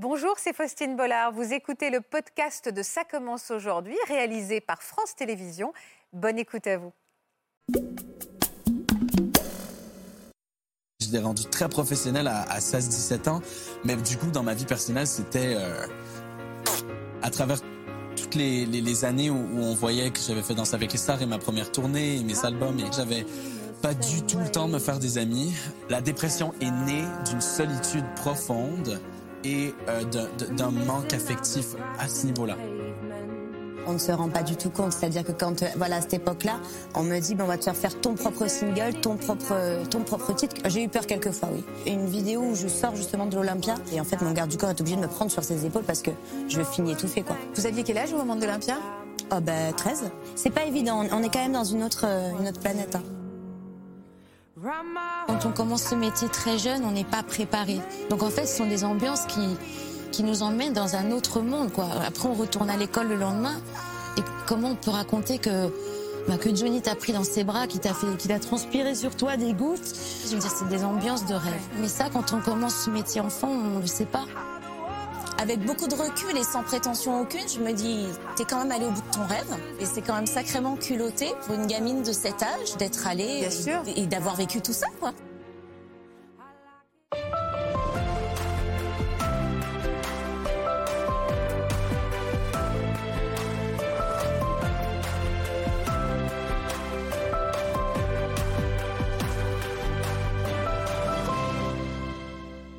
Bonjour, c'est Faustine Bollard. Vous écoutez le podcast de Ça commence aujourd'hui, réalisé par France Télévisions. Bonne écoute à vous. Je l'ai rendu très professionnel à, 16-17 ans, mais du coup, dans ma vie personnelle, c'était euh, à travers toutes les, années où, on voyait que j'avais fait Danse avec les stars et ma première tournée et mes albums et que j'avais pas du tout le temps de me faire des amis. La dépression est née d'une solitude profonde et euh, d'un manque affectif à ce niveau-là on ne se rend pas du tout compte. C'est-à-dire que quand, euh, voilà, à cette époque-là, on me dit, ben, on va te faire faire ton propre single, ton propre, ton propre titre. J'ai eu peur quelques fois, oui. Et une vidéo où je sors justement de l'Olympia et en fait, mon garde du corps est obligé de me prendre sur ses épaules parce que je finis étouffée, quoi. Vous aviez quel âge au moment de l'Olympia? Oh, ben, 13. C'est pas évident. On est quand même dans une autre, euh, une autre planète. Hein. Quand on commence ce métier très jeune, on n'est pas préparé. Donc en fait, ce sont des ambiances qui, qui nous emmènent dans un autre monde. Après, on retourne à l'école le lendemain. Et comment on peut raconter que, bah, que Johnny t'a pris dans ses bras, qu'il t'a transpiré sur toi des gouttes? Je veux dire, c'est des ambiances de rêve. Mais ça, quand on commence ce métier enfant, on ne le sait pas. Avec beaucoup de recul et sans prétention aucune, je me dis, t'es quand même allé au bout de ton rêve. Et c'est quand même sacrément culotté pour une gamine de cet âge d'être allée et, et d'avoir vécu tout ça, quoi.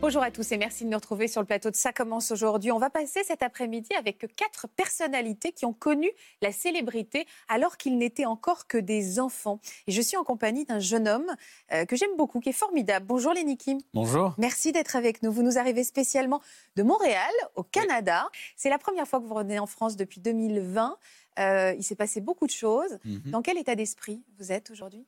Bonjour à tous et merci de nous retrouver sur le plateau de Ça commence aujourd'hui. On va passer cet après-midi avec quatre personnalités qui ont connu la célébrité alors qu'ils n'étaient encore que des enfants. Et je suis en compagnie d'un jeune homme euh, que j'aime beaucoup, qui est formidable. Bonjour Lenny Kim. Bonjour. Merci d'être avec nous. Vous nous arrivez spécialement de Montréal, au Canada. C'est la première fois que vous revenez en France depuis 2020. Euh, il s'est passé beaucoup de choses. Mhm. Dans quel état d'esprit vous êtes aujourd'hui?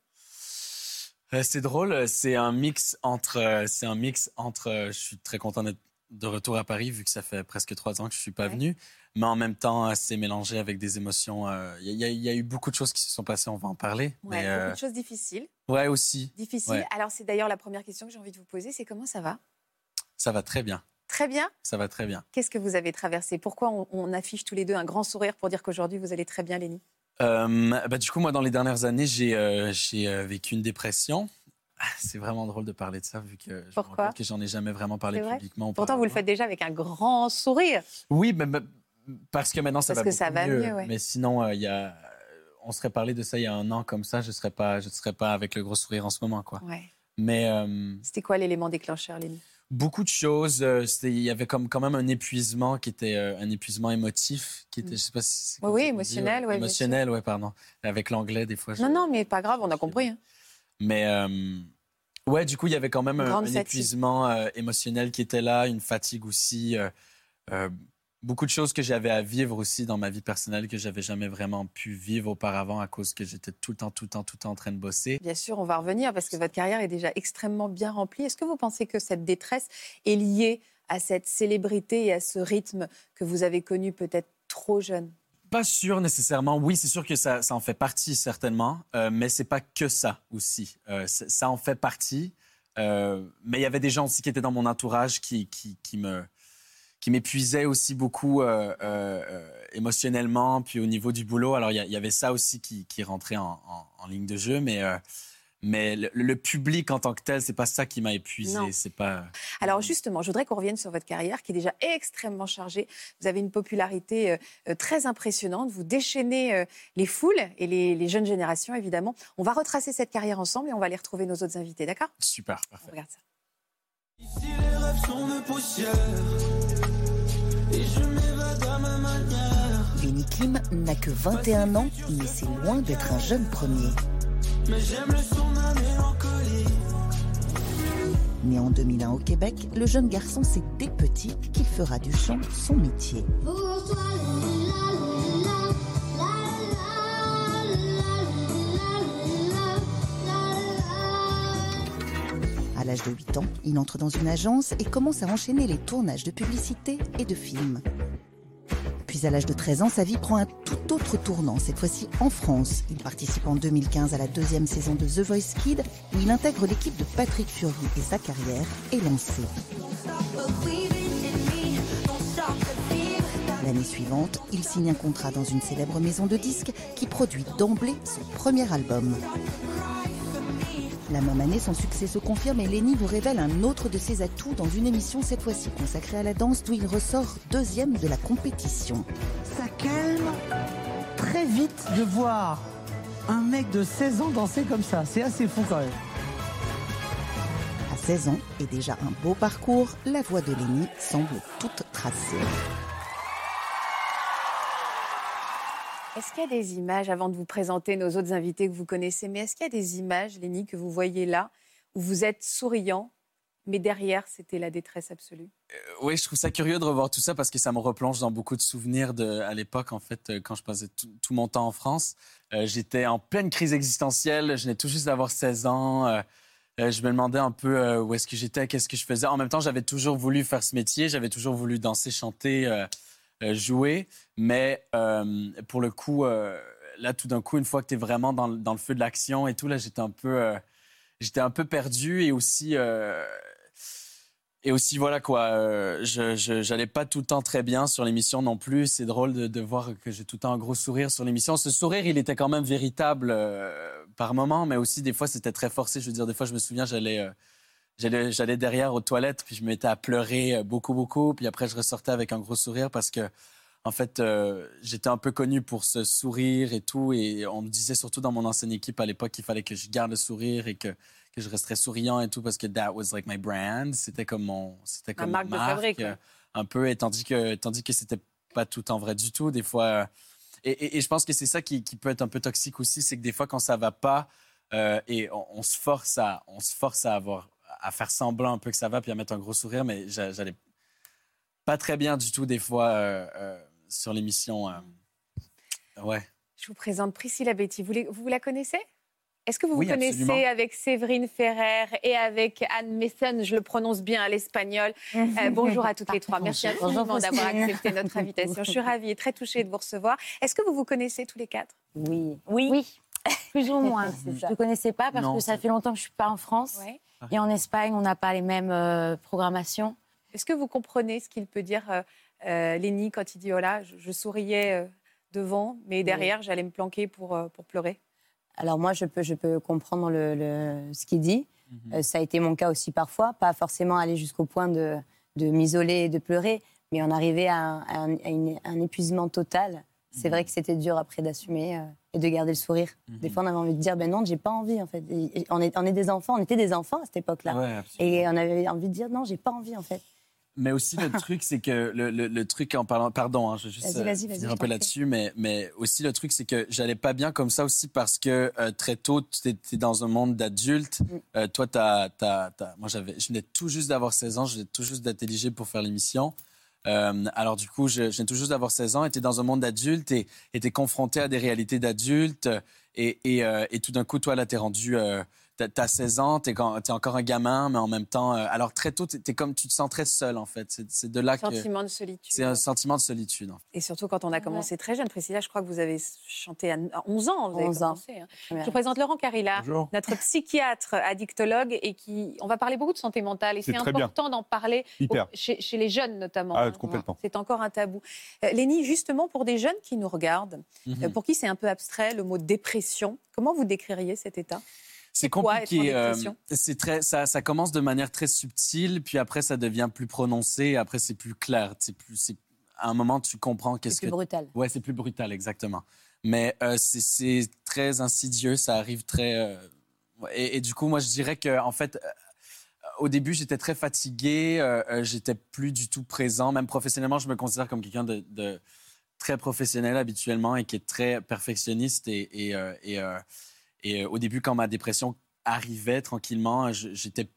C'est drôle, c'est un mix entre, euh, c'est un mix entre. Euh, je suis très content d'être de retour à Paris vu que ça fait presque trois ans que je suis pas venu, mais en même temps c'est mélangé avec des émotions. Il y, a eu beaucoup de choses qui se sont passées, on va en parler. Ouais, mais, beaucoup de choses difficiles. Ouais aussi. Difficiles. Alors c'est d'ailleurs la première question que j'ai envie de vous poser, c'est comment ça va? Ça va très bien. Très bien? Ça va très bien. Qu'est-ce que vous avez traversé? Pourquoi on, on, affiche tous les deux un grand sourire pour dire qu'aujourd'hui vous allez très bien, Lénie euh, bah, du coup, moi, dans les dernières années, j'ai euh, euh, vécu une dépression. Ah, c'est vraiment drôle de parler de ça, vu que je Pourquoi que j'en ai jamais vraiment parlé publiquement. Pourtant, vous le faites déjà avec un grand sourire. Oui, mais, parce que maintenant, ça parce va que ça va mieux. Mais sinon, il y a on serait parlé de ça il y a un an comme ça, je serais pas, je serais pas avec le gros sourire en ce moment, quoi. Mais c'était quoi l'élément déclencheur, Lénie beaucoup de choses. Euh, il y avait comme quand même un épuisement qui était euh, un épuisement émotif, qui était, je sais pas si oui, émotionnel, ouais, émotionnel, ouais, pardon. Avec l'anglais, des fois. Non, non, mais pas grave, on a compris. Hein. Mais euh, ouais, du coup, il y avait quand même un, épuisement émotionnel qui était là, une fatigue aussi beaucoup de choses que j'avais à vivre aussi dans ma vie personnelle que j'avais jamais vraiment pu vivre auparavant à cause que j'étais tout le temps, tout le temps, tout le temps en train de bosser. Bien sûr, on va revenir parce que votre carrière est déjà extrêmement bien remplie. Est-ce que vous pensez que cette détresse est liée à cette célébrité et à ce rythme que vous avez connu peut-être trop jeune? Pas sûr nécessairement. Oui, c'est sûr que ça, ça, en fait partie certainement, euh, mais c'est pas que ça aussi. Euh, ça en fait partie, euh, mais il y avait des gens aussi qui étaient dans mon entourage qui, qui, qui me qui m'épuisait aussi beaucoup euh, euh, euh, émotionnellement, puis au niveau du boulot. Alors, il y, avait ça aussi qui, rentrait en, ligne de jeu, mais mais le, public en tant que tel, c'est pas ça qui m'a épuisé. C'est pas. Alors justement, je voudrais qu'on revienne sur votre carrière qui est déjà extrêmement chargée. Vous avez une popularité très impressionnante. Vous déchaînez les foules et les, les, jeunes générations, évidemment. On va retracer cette carrière ensemble et on va aller retrouver nos autres invités, d'accord? Super, parfait. On regarde ça. Ici, les rêves sont de poussière. Benny Kim n'a que 21 ans, mais c'est loin d'être un jeune premier. Né en 2001 au Québec, le jeune garçon sait dès petit qu'il fera du chant son métier. À l'âge de 8 ans, il entre dans une agence et commence à enchaîner les tournages de publicités et de films. Puis à l'âge de 13 ans, sa vie prend un tout autre tournant, cette fois-ci en France. Il participe en 2015 à la deuxième saison de The Voice Kid, où il intègre l'équipe de Patrick Fury et sa carrière est lancée. L'année suivante, il signe un contrat dans une célèbre maison de disques qui produit d'emblée son premier album. La même année, son succès se confirme et Lenny vous révèle un autre de ses atouts dans une émission cette fois-ci consacrée à la danse d'où il ressort deuxième de la compétition. Ça calme très vite de voir un mec de 16 ans danser comme ça. C'est assez fou quand même. À 16 ans et déjà un beau parcours, la voix de Lenny semble toute tracée. Est-ce qu'il y a des images, avant de vous présenter nos autres invités que vous connaissez, mais est-ce qu'il y a des images, Lénie, que vous voyez là, où vous êtes souriant, mais derrière, c'était la détresse absolue? Euh, oui, je trouve ça curieux de revoir tout ça parce que ça me replonge dans beaucoup de souvenirs de, à l'époque, en fait, euh, quand je passais tout, mon temps en France. Euh, J'étais en pleine crise existentielle, je venais tout juste d'avoir 16 ans. je me demandais un peu où est-ce que j'étais, qu'est-ce que je faisais. En même temps, j'avais toujours voulu faire ce métier, j'avais toujours voulu danser, chanter, jouer. Mais euh, pour le coup, euh, là, tout d'un coup, une fois que tu es vraiment dans, dans le feu de l'action et tout, là, j'étais un peu, euh, j'étais un peu perdu et aussi. euh, et aussi, voilà quoi, euh, je j'allais pas tout le temps très bien sur l'émission non plus. C'est drôle de, voir que j'ai tout le temps un gros sourire sur l'émission. Ce sourire, il était quand même véritable euh, par moments, mais aussi des fois, c'était très forcé. Je veux dire, des fois, je me souviens, j'allais euh, j'allais j'allais derrière aux toilettes, puis je me mettais à pleurer euh, beaucoup, beaucoup. Puis après, je ressortais avec un gros sourire parce que, en fait, euh, j'étais un peu connu pour ce sourire et tout. Et on me disait surtout dans mon ancienne équipe à l'époque qu'il fallait que je garde le sourire et que que je resterais souriant et tout parce que that was like my brand. C'était comme mon, c'était comme marque ma de fabrique, euh, un peu. Et tandis que, tandis que c'était pas tout en vrai du tout. Des fois, euh, et, et- et je pense que c'est ça qui, qui peut être un peu toxique aussi, c'est que des fois quand ça va pas euh, et on, on se force à, on se force à avoir, à faire semblant un peu que ça va puis à mettre un gros sourire, mais j'a- j'allais pas très bien du tout des fois euh, euh, sur l'émission. euh. Ouais. Je vous présente Priscilla Betty. Vous, les- vous la connaissez? Est-ce que vous Oui, vous connaissez absolument. avec Séverine Ferrer et avec Anne Messen? Je le prononce bien à l'espagnol. Euh, bonjour à toutes les trois. Merci infiniment d'avoir accepté notre invitation. Je suis ravie et très touchée de vous recevoir. Est-ce que vous vous connaissez tous les quatre? Oui. Oui. Plus ou moins. je ne connaissais pas parce Non, que ça fait longtemps que je suis pas en France. Ouais. Et en Espagne, on n'a pas les mêmes euh, programmations. Est-ce que vous comprenez ce qu'il peut dire, euh, euh, Lénie, quand il dit oh là, je, je souriais euh, devant, mais derrière, j'allais me planquer pour, euh, pour pleurer? Alors moi, je peux, je peux comprendre le, le- ce qu'il dit. Mhm. Euh, ça a été mon cas aussi parfois, pas forcément aller jusqu'au point de, de m'isoler et de pleurer, mais en arriver à un, à un- à une- un épuisement total. C'est Mhm. vrai que c'était dur après d'assumer euh, et de garder le sourire. Des Mhm. fois, on avait envie de dire, ben non, j'ai pas envie en fait. Et- on, est, on est des enfants, on était des enfants à cette époque-là. Ouais. Et on avait envie de dire, non, j'ai pas envie en fait. Mais aussi, le truc, c'est que le, le- le truc en parlant. Pardon, hein, je vais juste Vas-y, euh, finir un peu là-dessus, mais, mais aussi le truc, c'est que j'allais pas bien comme ça aussi parce que euh, très tôt, tu étais dans un monde d'adultes. Mm. Euh, toi, t'as, t'as- t'as- moi, j'avais, je venais tout juste d'avoir 16 ans, je venais tout juste d'être éligible pour faire l'émission. Euh, alors, du coup, je, je viens tout juste d'avoir 16 ans, t'es dans un monde d'adultes et t'es confronté à des réalités d'adultes. Et, et, euh, et tout d'un coup, toi, là, t'es rendu. T'as t'as 16 ans, t'es t'es encore un gamin, mais en même temps, euh, alors très tôt, t'es comme tu te sens très seul en fait. C'est de là que Sentiment de solitude. c'est un sentiment de solitude. en fait. Et surtout quand on a commencé très jeune. Priscilla, je crois que vous avez chanté à à 11 ans. Vous avez 11 ans. hein. Je vous présente Laurent Carilla, Bonjour. notre psychiatre addictologue, et qui, on va parler beaucoup de santé mentale. Et C'est c'est très bien. important d'en parler Hyper. au- chez, chez les jeunes notamment. Ah, hein. complètement. C'est encore un tabou. Euh, Lénie, justement pour des jeunes qui nous regardent, Mhm. euh, pour qui c'est un peu abstrait le mot dépression, comment vous décririez cet état? C'est compliqué. euh, c'est très, ça, ça commence de manière très subtile, puis après ça devient plus prononcé, après c'est plus clair. C'est plus, c'est- à un moment tu comprends C'est qu'est-ce plus que. brutal. Ouais, c'est plus brutal, exactement. Mais euh, c'est- c'est très insidieux, ça arrive très. euh, Et, et du coup, moi, je dirais que, en fait, au début, j'étais très fatigué, j'étais plus du tout présent. Même professionnellement, je me considère comme quelqu'un de, de très professionnel habituellement et qui est très perfectionniste. Et, et, et, et, euh, au début, quand ma dépression arrivait tranquillement, j'étais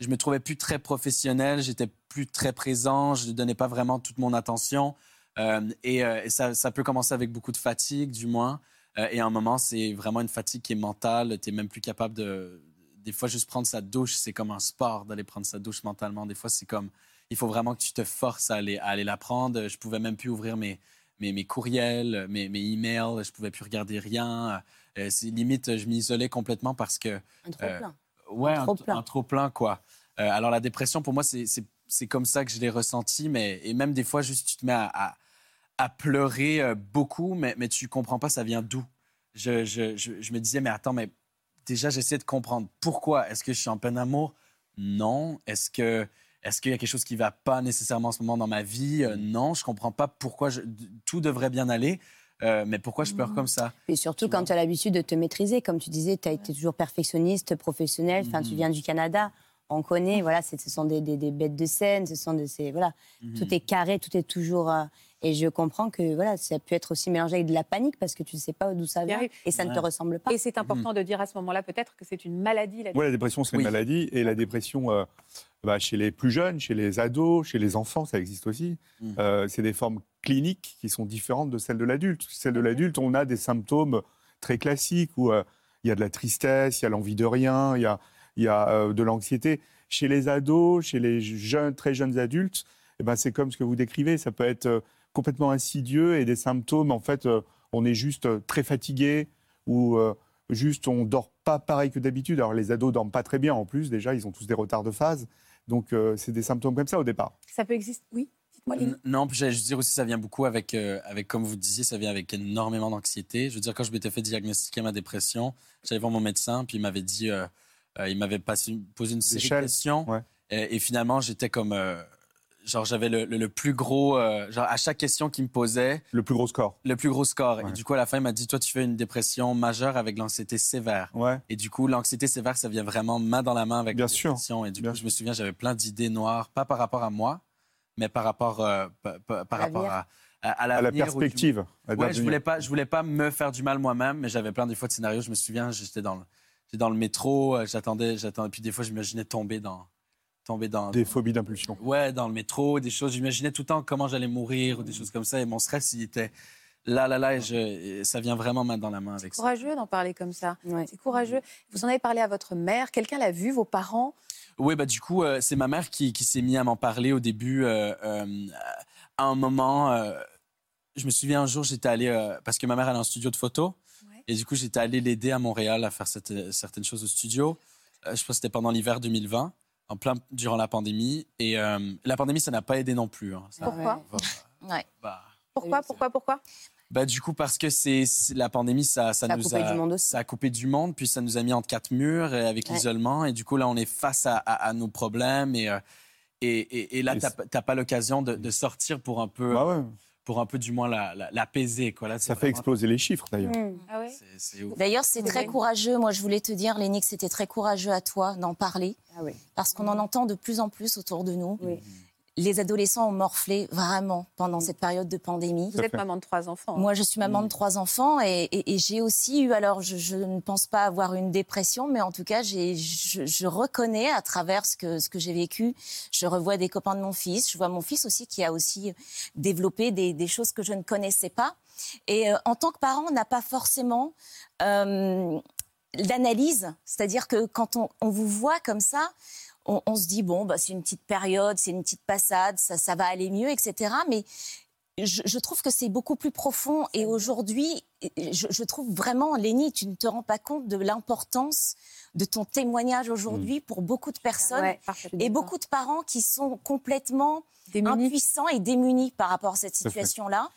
je me trouvais plus très professionnel, j'étais plus très présent, je ne donnais pas vraiment toute mon attention. Euh, et euh, et ça, ça peut commencer avec beaucoup de fatigue, du moins. Et à un moment, c'est vraiment une fatigue qui est mentale. Tu n'es même plus capable de. Des fois, juste prendre sa douche, c'est comme un sport d'aller prendre sa douche mentalement. Des fois, c'est comme. Il faut vraiment que tu te forces à aller, à aller la prendre. Je pouvais même plus ouvrir mes, mes, mes courriels, mes, mes emails. Je pouvais plus regarder rien. Euh, c'est limite, je m'isolais complètement parce que. Un trop Euh, plein. Ouais, Un trop-plein. un trop-plein, quoi. Euh, alors, la dépression, pour moi, c'est- comme ça que je l'ai ressenti, mais et même des fois, juste, tu te mets à, à, à pleurer euh, beaucoup, mais, mais tu comprends pas ça vient d'où. Je, je, je, je me disais, mais attends, mais déjà, j'essaie de comprendre pourquoi. Est-ce que je suis en peine d'amour? Non. Est-ce que est-ce qu'il y a quelque chose qui va pas nécessairement en ce moment dans ma vie? Euh, non, je comprends pas pourquoi je- tout devrait bien aller, euh, mais pourquoi je pleure comme ça? Et surtout Tu quand tu as l'habitude de te maîtriser. Comme tu disais, tu as été toujours perfectionniste, professionnel. Enfin, tu Mhm. viens du Canada. On connaît, voilà, ce sont des, des- des bêtes de scène, ce sont des, c'est- voilà, Mhm. tout est carré, tout est toujours. euh, et je comprends que voilà, ça peut être aussi mélangé avec de la panique parce que tu ne sais pas d'où ça vient et ça ne te ressemble pas. Et c'est important de dire à ce moment-là peut-être que c'est une maladie. La... Ouais, la dépression, c'est Oui. une maladie. Et la dépression, euh, bah, chez les plus jeunes, chez les ados, chez les enfants, ça existe aussi. Mm. Euh, c'est des formes cliniques qui sont différentes de celles de l'adulte. Celle de l'adulte, on a des symptômes très classiques où euh, il y a de la tristesse, il y a l'envie de rien, il y a, il y a euh, de l'anxiété. Chez les ados, chez les jeunes, très jeunes adultes, eh ben, c'est comme ce que vous décrivez. Ça peut être euh, complètement insidieux et des symptômes, en fait, euh, on est juste euh, très fatigué ou euh, juste on dort pas pareil que d'habitude. Alors les ados dorment pas très bien en plus, déjà, ils ont tous des retards de phase. Donc euh, c'est des symptômes comme ça au départ. Ça peut exister. Oui, Non, j'allais juste dire aussi, ça vient beaucoup avec, euh, avec, comme vous disiez, ça vient avec énormément d'anxiété. Je veux dire, quand je m'étais fait diagnostiquer ma dépression, j'allais voir mon médecin, puis il m'avait dit, euh, euh, il m'avait posé une série de questions. ouais. Et, et finalement, j'étais comme, euh, genre, j'avais le, le- le plus gros, euh, genre, à chaque question qu'il me posait, Le plus gros score. le plus gros score. Ouais. Et du coup, à la fin, il m'a dit, toi, tu fais une dépression majeure avec l'anxiété sévère. Ouais. Et du coup, l'anxiété sévère, ça vient vraiment main dans la main avec Bien la sûr. dépression. Et du Bien coup, je me souviens, j'avais plein d'idées noires, pas par rapport à moi, mais par rapport, euh, pa- pa- par l'avenir. rapport à, à, à À la du- perspective. à Ouais, je voulais pas, je voulais pas me faire du mal moi-même, mais j'avais plein des fois de scénarios. Je me souviens, j'étais dans le, j'étais dans le métro, euh, j'attendais, j'attendais, puis des fois, j'imaginais tomber dans, tomber dans, Des phobies d'impulsion. ouais, dans le métro, des choses. J'imaginais tout le temps comment j'allais mourir ou des choses comme ça, et mon stress, il était là, là, là, et, je, et ça vient vraiment main dans la main avec ça. Courageux d'en parler comme ça. Ouais. C'est courageux. Vous en avez parlé à votre mère. Quelqu'un l'a vu, vos parents? Oui, bah du coup, euh, c'est ma mère qui, qui s'est mise à m'en parler au début. euh, euh, à un moment, euh, je me souviens un jour, j'étais allé euh, parce que ma mère elle a un studio de photo, Ouais. et du coup j'étais allé l'aider à Montréal à faire cette- certaines choses au studio. Euh, je pense que c'était pendant l'hiver 2020, en plein durant la pandémie, et euh, la pandémie ça n'a pas aidé non plus. hein. Ça- Pourquoi va- Ouais. bah, Pourquoi Pourquoi Pourquoi? Bah, du coup, parce que c'est la pandémie, ça, ça, Ça a nous coupé a, du monde aussi. ça a coupé du monde, puis ça nous a mis entre quatre murs et avec Ouais. l'isolement. Et du coup, là, on est face à, à- à nos problèmes. Et, euh, et, et, et là, t'as t'as pas l'occasion de, de sortir pour un peu, Bah ouais. Pour un peu du moins la- la- l'apaiser. quoi. Là, Ça fait vraiment- exploser les chiffres d'ailleurs. Mm. Ah. D'ailleurs, c'est très courageux. Moi, je voulais te dire, Lénie, que c'était très courageux à toi d'en parler. Ah oui. Parce qu'on en entend de plus en plus autour de nous. Oui. Les adolescents ont morflé vraiment pendant cette période de pandémie. Vous êtes maman de trois enfants. hein. Moi, je suis maman Mm. de trois enfants et, et- et j'ai aussi eu, alors je, je ne pense pas avoir une dépression, mais en tout cas, j'ai- je, je reconnais à travers ce que, ce que j'ai vécu, je revois des copains de mon fils, je vois mon fils aussi qui a aussi développé des, des choses que je ne connaissais pas. Et euh, en tant que parent, on n'a pas forcément euh, d'analyse, c'est-à-dire que quand on, on vous voit comme ça, on, on se dit bon, bah, c'est une petite période, c'est une petite passade, ça, ça va aller mieux, etc. Mais je, je trouve que c'est beaucoup plus profond. Et aujourd'hui, je, je trouve vraiment, Lénie, tu ne te rends pas compte de l'importance de ton témoignage aujourd'hui pour beaucoup de personnes Ouais, et beaucoup de parents qui sont complètement Démunis. impuissants et démunis par rapport à cette situation-là.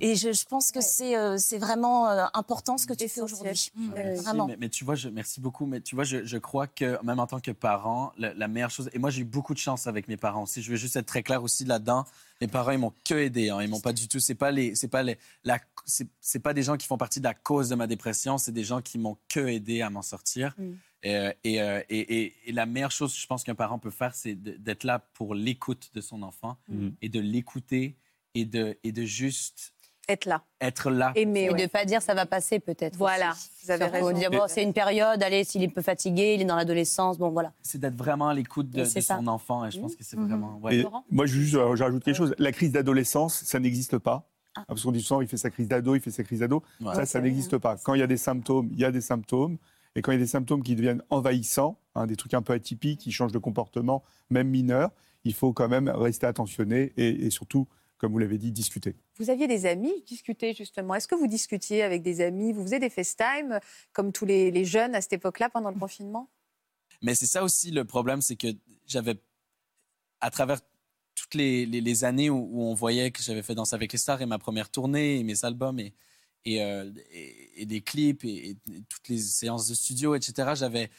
Et je, je pense que c'est euh, c'est vraiment euh, important ce que tu fais aujourd'hui. Mmh. Merci, Vraiment. mais, mais tu vois, je, merci beaucoup. Mais tu vois, je, je crois que même en tant que parent, la, la meilleure chose. Et moi, j'ai eu beaucoup de chance avec mes parents aussi. Je veux juste être très clair aussi là-dedans. Mes parents, ils m'ont que aidé. Hein. Ils m'ont pas du tout. C'est pas les, c'est pas les, la, c'est, c'est pas des gens qui font partie de la cause de ma dépression. C'est des gens qui m'ont que aidé à m'en sortir. Mm. Et, euh, et, et, et- et la meilleure chose, je pense qu'un parent peut faire, c'est d'être là pour l'écoute de son enfant Mm. et de l'écouter et de, et de juste Être là. être là. Aimer. Et ouais. de ne pas dire ça va passer peut-être. Voilà, aussi. vous avez raison. dire bon, c'est une période, allez, s'il est un peu fatigué, il est dans l'adolescence, bon voilà. c'est d'être vraiment à l'écoute de, ça. son enfant. Et je pense que c'est vraiment. ouais. Et Laurent moi, je juste euh, j'ajoute quelque chose. La crise d'adolescence, ça n'existe pas. Ah. Parce qu'on dit souvent, il fait sa crise d'ado, il fait sa crise d'ado. Ouais. Ça, ça n'existe pas. Quand il y a des symptômes, il y a des symptômes. Et quand il y a des symptômes qui deviennent envahissants, hein, des trucs un peu atypiques, qui changent de comportement, même mineurs, il faut quand même rester attentionné et, et surtout, comme vous l'avez dit, discuter. Vous aviez des amis discuter justement. Est-ce que vous discutiez avec des amis? Vous faisiez des FaceTime comme tous les, les jeunes à cette époque-là pendant le confinement? Mais c'est ça aussi le problème, c'est que j'avais, à travers tout toutes les, les- les années où, où on voyait que j'avais fait Danse avec les stars et ma première tournée et mes albums et, et, euh, et- et des clips et, et toutes les séances de studio, etc., j'avais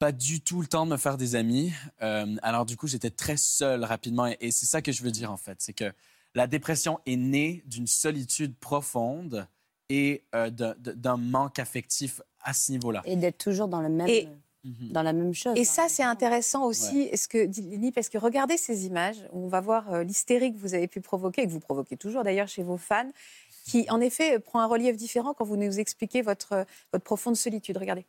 pas du tout le temps de me faire des amis. Euh, alors du coup, j'étais très seul rapidement et, et c'est ça que je veux dire en fait, c'est que la dépression est née d'une solitude profonde et euh, d'un- manque affectif à ce niveau-là. Et d'être toujours dans, le même, Et- Mhm. dans la même chose. Et ça, c'est intéressant aussi, est-ce que, dit Lini, parce que regardez ces images, où on va voir euh, l'hystérie que vous avez pu provoquer, et que vous provoquez toujours d'ailleurs chez vos fans, qui en effet prend un relief différent quand vous nous expliquez votre, euh, votre profonde solitude. Regardez.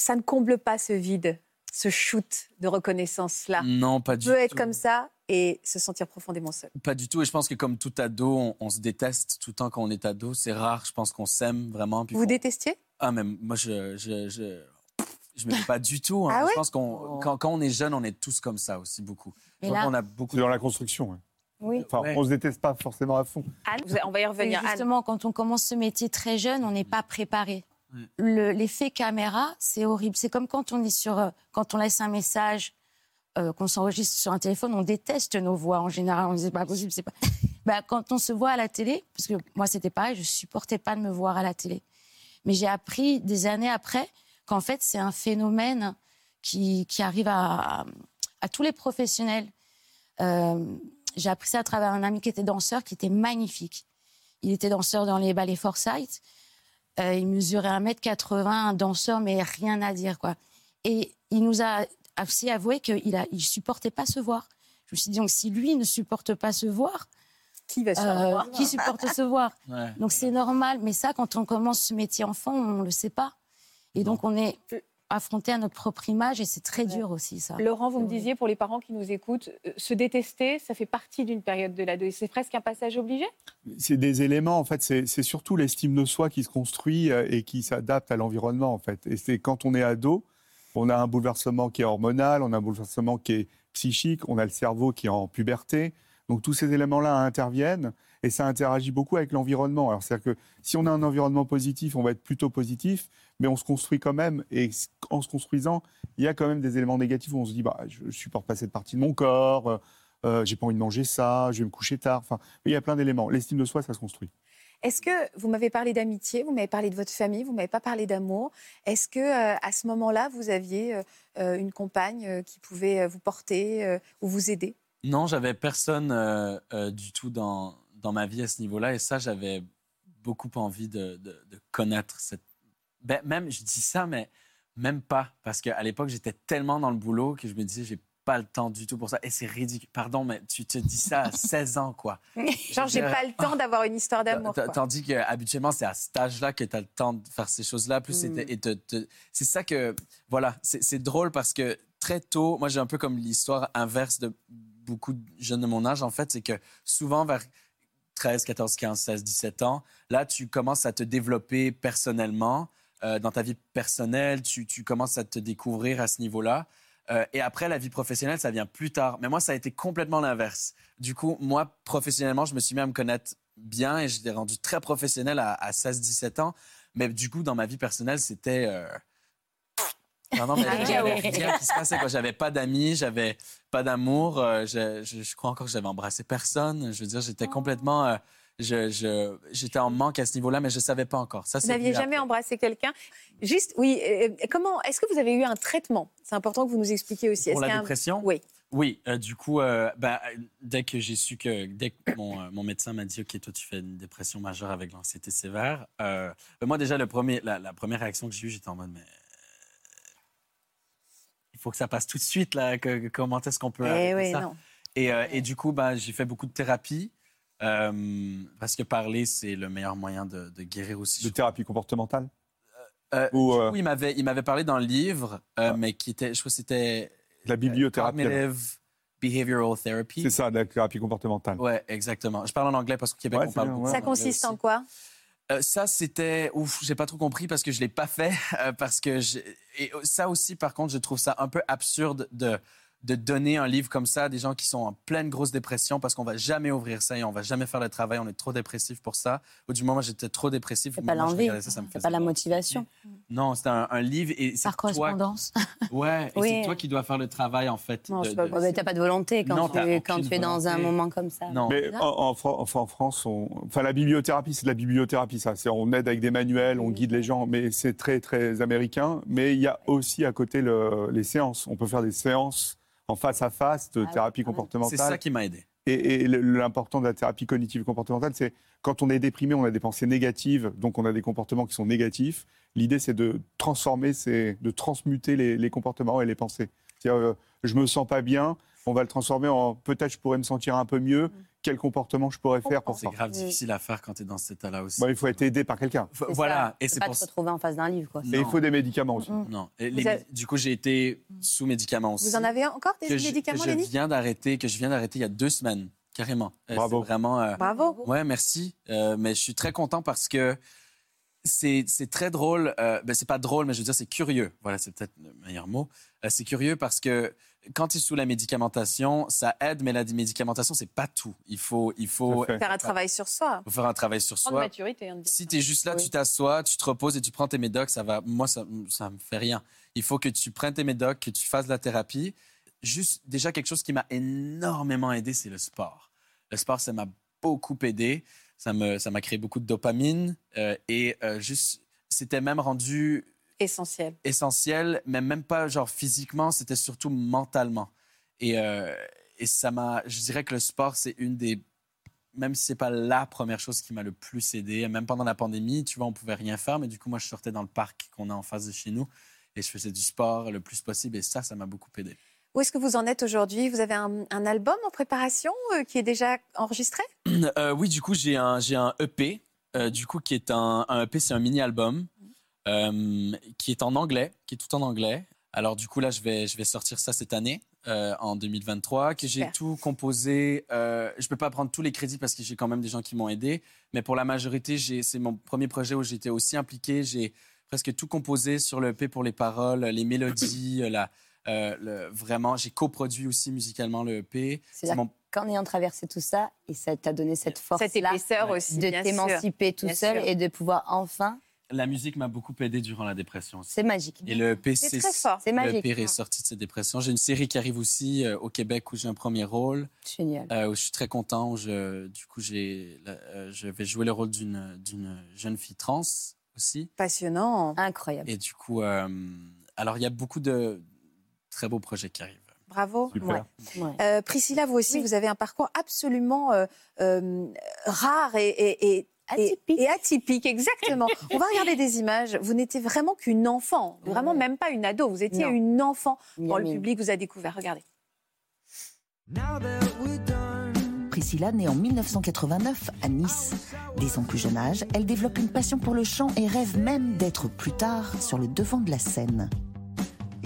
Ça ne comble pas ce vide, ce shoot de reconnaissance-là. Non, pas du peut tout. être comme ça et se sentir profondément seul. Pas du tout. Et je pense que comme tout ado, on, on se déteste tout le temps quand on est ado. C'est rare. Je pense qu'on s'aime vraiment. puis Vous détestiez? Ah, mais moi, je, je, je, je me dis pas du tout. hein. Ah ouais? Je pense qu'on, quand, quand on est jeune, on est tous comme ça aussi beaucoup. Et là- qu'on a beaucoup. C'est dans la construction. ouais. Oui. Enfin, Ouais. on se déteste pas forcément à fond. Anne, on va y Et revenir. Anne. justement, quand on commence ce métier très jeune, on n'est pas préparé. L'effet caméra, c'est horrible. C'est comme quand on est sur, euh, quand on laisse un message, euh, qu'on s'enregistre sur un téléphone, on déteste nos voix en général. On dit pas possible, c'est pas. Bah, quand on se voit à la télé, parce que moi c'était pareil, je supportais pas de me voir à la télé. Mais j'ai appris des années après qu'en fait c'est un phénomène qui, arrive à, à tous les professionnels. Euh, j'ai appris ça à travers un ami qui était danseur, qui était magnifique. Il était danseur dans les ballets Forsyth. Euh, il mesurait 1m80, un danseur, mais rien à dire, quoi. Et il nous a aussi avoué qu'il ne il supportait pas se voir. Je me suis dit, donc, si lui ne supporte pas se voir, Qui va se euh, faire qui supporte se voir? Ouais. Donc, c'est normal. Mais ça, quand on commence ce métier enfant, on ne le sait pas. Et donc, on est affronté à notre propre image et c'est très dur aussi, ça. Laurent, vous me disiez, pour les parents qui nous écoutent, euh, se détester, ça fait partie d'une période de l'ado. et C'est presque un passage obligé? C'est des éléments, en fait, c'est c'est surtout l'estime de soi qui se construit euh, et qui s'adapte à l'environnement, en fait. Et c'est quand on est ado, on a un bouleversement qui est hormonal, on a un bouleversement qui est psychique, on a le cerveau qui est en puberté. Donc tous ces éléments-là interviennent et ça interagit beaucoup avec l'environnement. Alors c'est-à-dire que si on a un environnement positif, on va être plutôt positif, mais on se construit quand même. Et en se construisant, il y a quand même des éléments négatifs où on se dit, bah, je ne supporte pas cette partie de mon corps, euh, euh, j'ai pas envie de manger ça, je vais me coucher tard. Enfin, il y a plein d'éléments. L'estime de soi, ça se construit. Est-ce que vous m'avez parlé d'amitié, vous m'avez parlé de votre famille, vous m'avez pas parlé d'amour Est-ce que euh, à ce moment-là, vous aviez euh, euh, une compagne euh, qui pouvait euh, vous porter euh, ou vous aider? Non, j'avais personne euh, euh, du tout dans, dans ma vie à ce niveau-là. Et ça, j'avais beaucoup envie de, de- de connaître cette. Ben, même, je dis ça, mais même pas. Parce qu'à l'époque, j'étais tellement dans le boulot que je me disais, j'ai pas le temps du tout pour ça. Et c'est ridicule. Pardon, mais tu te dis ça à 16 ans, quoi. Genre, j'ai pas le temps d'avoir une histoire d'amour. Tandis que habituellement, c'est à cet âge-là que tu as le temps de faire ces choses-là. Plus Mm. et te- te- c'est ça que. Voilà, c'est c'est drôle parce que très tôt, moi, j'ai un peu comme l'histoire inverse de beaucoup de jeunes de mon âge, en fait. C'est que souvent, vers 13, 14, 15, 16, 17 ans, là, tu commences à te développer personnellement. euh, dans ta vie personnelle, tu, tu commences à te découvrir à ce niveau-là. Euh, et après, la vie professionnelle, ça vient plus tard. Mais moi, ça a été complètement l'inverse. Du coup, moi, professionnellement, je me suis mis à me connaître bien et j'étais rendu très professionnel à, à 16-17 ans. Mais du coup, dans ma vie personnelle, c'était... euh, Non, non, mais Ah, j'avais rien qui se passait. quoi. J'avais pas d'amis, j'avais pas d'amour. euh, je, je- je crois encore que j'avais embrassé personne. Je veux dire, j'étais complètement... euh, je- J'étais en manque à ce niveau-là, mais je savais pas encore. Ça, Vous n'aviez jamais embrassé quelqu'un? Juste, oui. euh, comment Est-ce que vous avez eu un traitement? C'est important que vous nous expliquiez aussi. Pour la a un- dépression? Oui. Oui, euh, du coup, euh, bah, dès que j'ai su que, dès que mon, euh, mon médecin m'a dit, OK, toi, tu fais une dépression majeure avec l'anxiété sévère, moi, déjà, le premier, la, la première réaction que j'ai eue, j'étais en mode, mais faut que ça passe tout de suite, là. que- que- comment est-ce qu'on peut Eh arrêter oui, ça? non. Et, euh, et du coup, bah, j'ai fait beaucoup de thérapie. euh, parce que parler, c'est le meilleur moyen de, de guérir aussi. De thérapie comportementale? Euh, Ou, du euh, coup, il m'avait, il m'avait parlé dans le livre, euh, Ah. mais qui était, je crois que c'était La bibliothérapie. Cognitive Behavioral Therapy. C'est ça, de la thérapie comportementale. Ouais, exactement. Je parle en anglais parce qu'au Québec, Ouais, on parle bien, beaucoup. ouais. Ça consiste en quoi? Euh, ça, c'était. Ouf, j'ai pas trop compris parce que je l'ai pas fait. euh, parce que. j'ai- Et ça aussi, par contre, je trouve ça un peu absurde de, de donner un livre comme ça à des gens qui sont en pleine grosse dépression parce qu'on va jamais ouvrir ça et on va jamais faire le travail, on est trop dépressif pour ça. Au du moment j'étais trop dépressif, C'est pas l'envie, c'est pas la motivation. Non, c'est un, un livre et c'est Par toi, correspondance. ouais, Oui. c'est toi qui dois faire le travail en fait. Non, de- pas Ouais, t'as pas de volonté quand Non, tu, quand es dans un moment comme ça. Non. Mais en, en France, on- enfin, la bibliothérapie, c'est de la bibliothérapie, ça. C'est- On aide avec des manuels, on guide les gens, mais c'est très, très américain. Mais il y a aussi à côté le- les séances. On peut faire des séances en face à face de Ah thérapie même. C'est comportementale. ça qui m'a aidé. Et, l'important de la thérapie cognitive comportementale, c'est quand on est déprimé, on a des pensées négatives, donc on a des comportements qui sont négatifs. L'idée, c'est de transformer, ces, de transmuter les, les comportements et les pensées. C'est-à-dire, euh, je me sens pas bien, on va le transformer en peut-être je pourrais me sentir un peu mieux. Quel comportement je pourrais faire pour C'est ça grave difficile à faire quand tu es dans cet état-là aussi. Bon, Il faut être aidé par quelqu'un. C'est Voilà, ça. et Tu c'est peux pas pour te ça. retrouver en face d'un livre. Quoi. Et il faut des médicaments aussi. Non. Et les Vous avez- médi- Du coup, j'ai été sous médicaments aussi. Vous en avez encore des que je, médicaments, que je Lénie viens d'arrêter, que je viens d'arrêter il y a deux semaines, carrément. Euh, Bravo. c'est vraiment. euh, Bravo. Ouais, merci. Euh, mais je suis très content parce que c'est très drôle. Euh, ben, c'est pas drôle, mais je veux dire, c'est curieux. Voilà, c'est peut-être le meilleur mot. Euh, c'est curieux parce que quand tu es sous la médicamentation, ça aide, mais la médicamentation, c'est pas tout. Il faut, il faut. Faire un travail sur soi. faut faire un travail sur soi. maturité. Si tu es juste là, Oui. tu t'assois, tu te reposes et tu prends tes médocs, ça va. Moi, ça, ça me fait rien. Il faut que tu prennes tes médocs, que tu fasses la thérapie. Juste, déjà, quelque chose qui m'a énormément aidé, c'est le sport. Le sport, ça m'a beaucoup aidé. Ça me, ça m'a créé beaucoup de dopamine euh, et euh, juste, c'était même rendu Essentiel. essentiel, mais même pas genre physiquement, c'était surtout mentalement. Et, euh, et ça m'a, je dirais que le sport, c'est une des, même si c'est pas la première chose qui m'a le plus aidé. Même pendant la pandémie, tu vois, on pouvait rien faire, mais du coup, moi, je sortais dans le parc qu'on a en face de chez nous et je faisais du sport le plus possible. Et ça, ça m'a beaucoup aidé. Où est-ce que vous en êtes aujourd'hui? Vous avez un, un album en préparation euh, qui est déjà enregistré? Euh, oui, du coup, j'ai un, un EP, euh, du coup, qui est un, un EP, c'est un mini-album, qui est en anglais, qui est tout en anglais. Alors, du coup, là, je vais, je vais sortir ça cette année, en 2023, que j'ai tout composé. Je peux pas prendre tous les crédits parce que j'ai quand même des gens qui m'ont aidé, mais pour la majorité, c'est mon premier projet où j'étais aussi impliqué. J'ai presque tout composé sur le EP pour les paroles, les mélodies, la, euh, le- vraiment, j'ai coproduit aussi musicalement le EP. C'est là mon qu'en ayant traversé tout ça, et ça t'a donné cette Cette force-là épaisseur Ouais. aussi, de t'émanciper tout Bien seul sûr. et de pouvoir enfin. La musique m'a beaucoup aidé durant la dépression aussi. C'est magique. Et le EP, C'est très fort. C'est Le. EP est sorti de cette dépression. J'ai une série qui arrive aussi euh, au Québec où j'ai un premier rôle, Génial. euh, où je suis très content. Où je, du coup, j'ai, euh, je vais jouer le rôle d'une, d'une jeune fille trans aussi. Passionnant. Incroyable. Et du coup, euh, alors il y a beaucoup de très beaux projets qui arrivent. Bravo. Super. Ouais. Euh, Priscilla, vous aussi, Oui. vous avez un parcours absolument euh, euh, rare et, et- et- Atypique. et atypique, exactement. On va regarder des images. Vous n'étiez vraiment qu'une enfant, vraiment Ouais. même pas une ado. Vous étiez Non. une enfant. Bon, le public vous a découvert. Regardez. Priscilla naît en 1989 à Nice. Dès son plus jeune âge, elle développe une passion pour le chant et rêve même d'être plus tard sur le devant de la scène.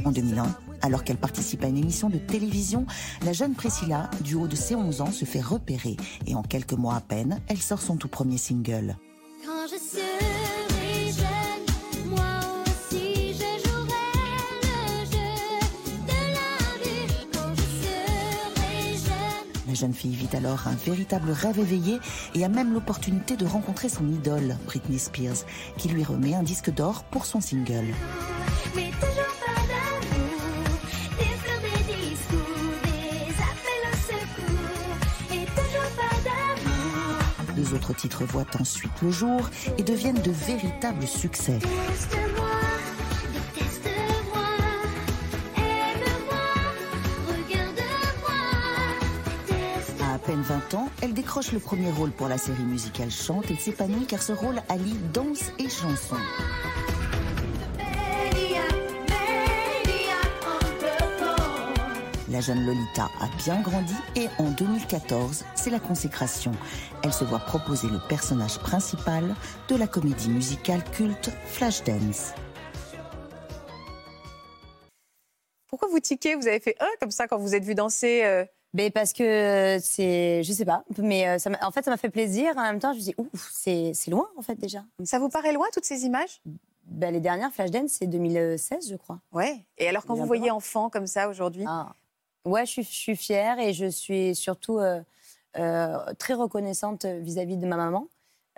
En 2001, alors qu'elle participe à une émission de télévision, la jeune Priscilla, du haut de ses 11 ans, se fait repérer et en quelques mois à peine, elle sort son tout premier single. Quand je serai jeune, moi aussi je jouerai le jeu de la vie. Quand je serai jeune. La jeune fille vit alors un véritable rêve éveillé et a même l'opportunité de rencontrer son idole, Britney Spears, qui lui remet un disque d'or pour son single. Mais toujours autres titres voient ensuite le jour et deviennent de véritables succès. À peine 20 ans, elle décroche le premier rôle pour la série musicale Chante et s'épanouit car ce rôle allie danse et chanson. La jeune Lolita a bien grandi et en 2014, c'est la consécration. Elle se voit proposer le personnage principal de la comédie musicale culte Flashdance. Pourquoi vous tiquez? Vous avez fait un comme ça quand vous êtes vu danser euh, Mais parce que c'est, je sais pas, mais euh, ça en fait ça m'a fait plaisir. En même temps, je me dis, ouf, c'est c'est loin en fait déjà. Ça vous paraît loin toutes ces images? Ben, les dernières Flashdance, c'est 2016, je crois. Ouais. Et alors quand vous voyez enfant comme ça aujourd'hui, Ah, Ouais, je suis, je suis fière et je suis surtout euh, euh, très reconnaissante vis-à-vis de ma maman.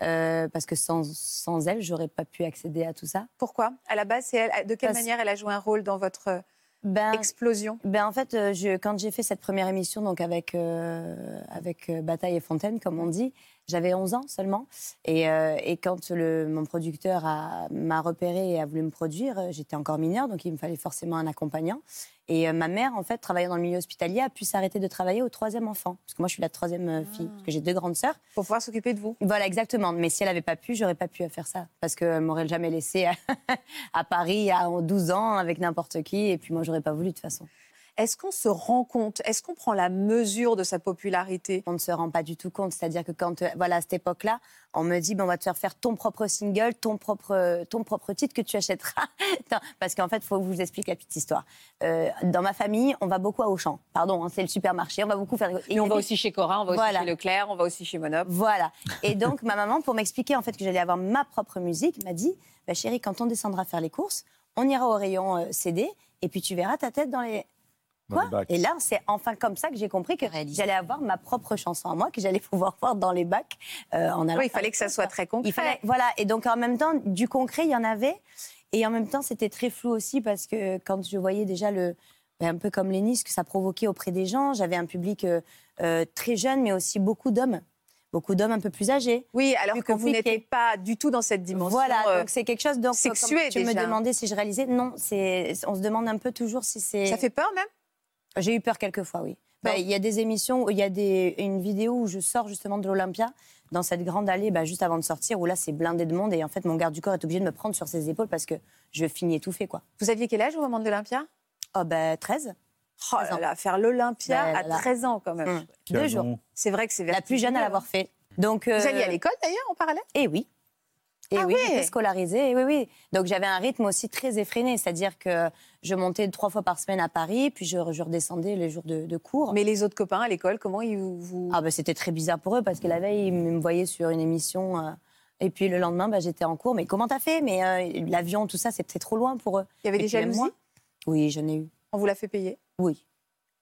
euh, parce que sans, sans elle, j'aurais pas pu accéder à tout ça. Pourquoi? À la base, elle. De quelle Parce- manière elle a joué un rôle dans votre Ben, explosion? ben en fait, je, quand j'ai fait cette première émission, donc avec, avec Bataille et Fontaine, comme on dit, j'avais 11 ans seulement. Et, euh, et quand le, mon producteur m'a repéré et a voulu me produire, euh, j'étais encore mineure, donc il me fallait forcément un accompagnant. Et euh, ma mère, en fait, travaillant dans le milieu hospitalier, a pu s'arrêter de travailler au troisième enfant. Parce que moi, je suis la troisième fille, parce que j'ai deux grandes sœurs. Pour pouvoir s'occuper de vous. Voilà, exactement. Mais si elle n'avait pas pu, j'aurais pas pu faire ça. Parce qu'elle m'aurait jamais laissé à, à Paris à 12 ans avec n'importe qui. Et puis moi, j'aurais pas voulu de toute façon. Est-ce qu'on se rend compte Est-ce qu'on prend la mesure de sa popularité? On ne se rend pas du tout compte. C'est-à-dire que quand, euh, voilà, à cette époque-là, on me dit, ben, on va te faire faire ton propre single, ton propre, ton propre titre que tu achèteras. Parce qu'en fait, il faut que je vous explique la petite histoire. Euh, dans ma famille, on va beaucoup à Auchan. Pardon, hein, c'est le supermarché. On va beaucoup faire. Et on va aussi chez Cora, on va aussi chez Leclerc, on va aussi chez Monop. Voilà. Et donc, ma maman, pour m'expliquer en fait que j'allais avoir ma propre musique, m'a dit bah, Chérie, quand on descendra faire les courses, on ira au rayon euh, CD et puis tu verras ta tête dans les. Quoi. Et là, c'est enfin comme ça que j'ai compris que j'allais avoir ma propre chanson à moi, que j'allais pouvoir voir dans les bacs euh, en allant. Oui, il fallait que ça soit très concret. Il fallait, voilà. Et donc, en même temps, du concret, il y en avait. Et en même temps, c'était très flou aussi parce que quand je voyais déjà le. ben, un peu comme Lénis, ce que ça provoquait auprès des gens, j'avais un public euh, euh, très jeune, mais aussi beaucoup d'hommes. Beaucoup d'hommes un peu plus âgés. Oui, alors que vous n'étiez pas du tout dans cette dimension. Voilà, euh, donc c'est quelque chose. Donc, sexué, comme tu me déjà. demandais si je réalisais. Non, c'est. On se demande un peu toujours si c'est. Ça fait peur même? J'ai eu peur quelques fois, oui. Bah. Il y a des émissions, il y a des, une vidéo où je sors justement de l'Olympia, dans cette grande allée, bah, juste avant de sortir, où là c'est blindé de monde, et en fait mon garde du corps est obligé de me prendre sur ses épaules parce que je finis étouffée, quoi. Vous aviez quel âge au moment de l'Olympia? Oh, bah 13. Oh 13 là là, faire l'Olympia Ben, à là. 13 ans quand même. Hum, Deux jours. C'est vrai que c'est La plus jeune à vertigineux, l'avoir fait. Donc, hein. Vous euh, alliez à l'école d'ailleurs en parallèle? Eh oui. Et Ah oui, ouais. j'étais scolarisée, et oui, oui. Donc j'avais un rythme aussi très effréné, c'est-à-dire que je montais trois fois par semaine à Paris, puis je, je redescendais les jours de, de cours. Mais les autres copains à l'école, comment ils vous... Ah bah, c'était très bizarre pour eux parce que la veille, ils me voyaient sur une émission euh, et puis le lendemain, bah, j'étais en cours. Mais comment t'as fait? Mais euh, l'avion, tout ça, c'était trop loin pour eux. Il y avait Et des jalousies? Oui, j'en ai eu. On vous l'a fait payer? Oui.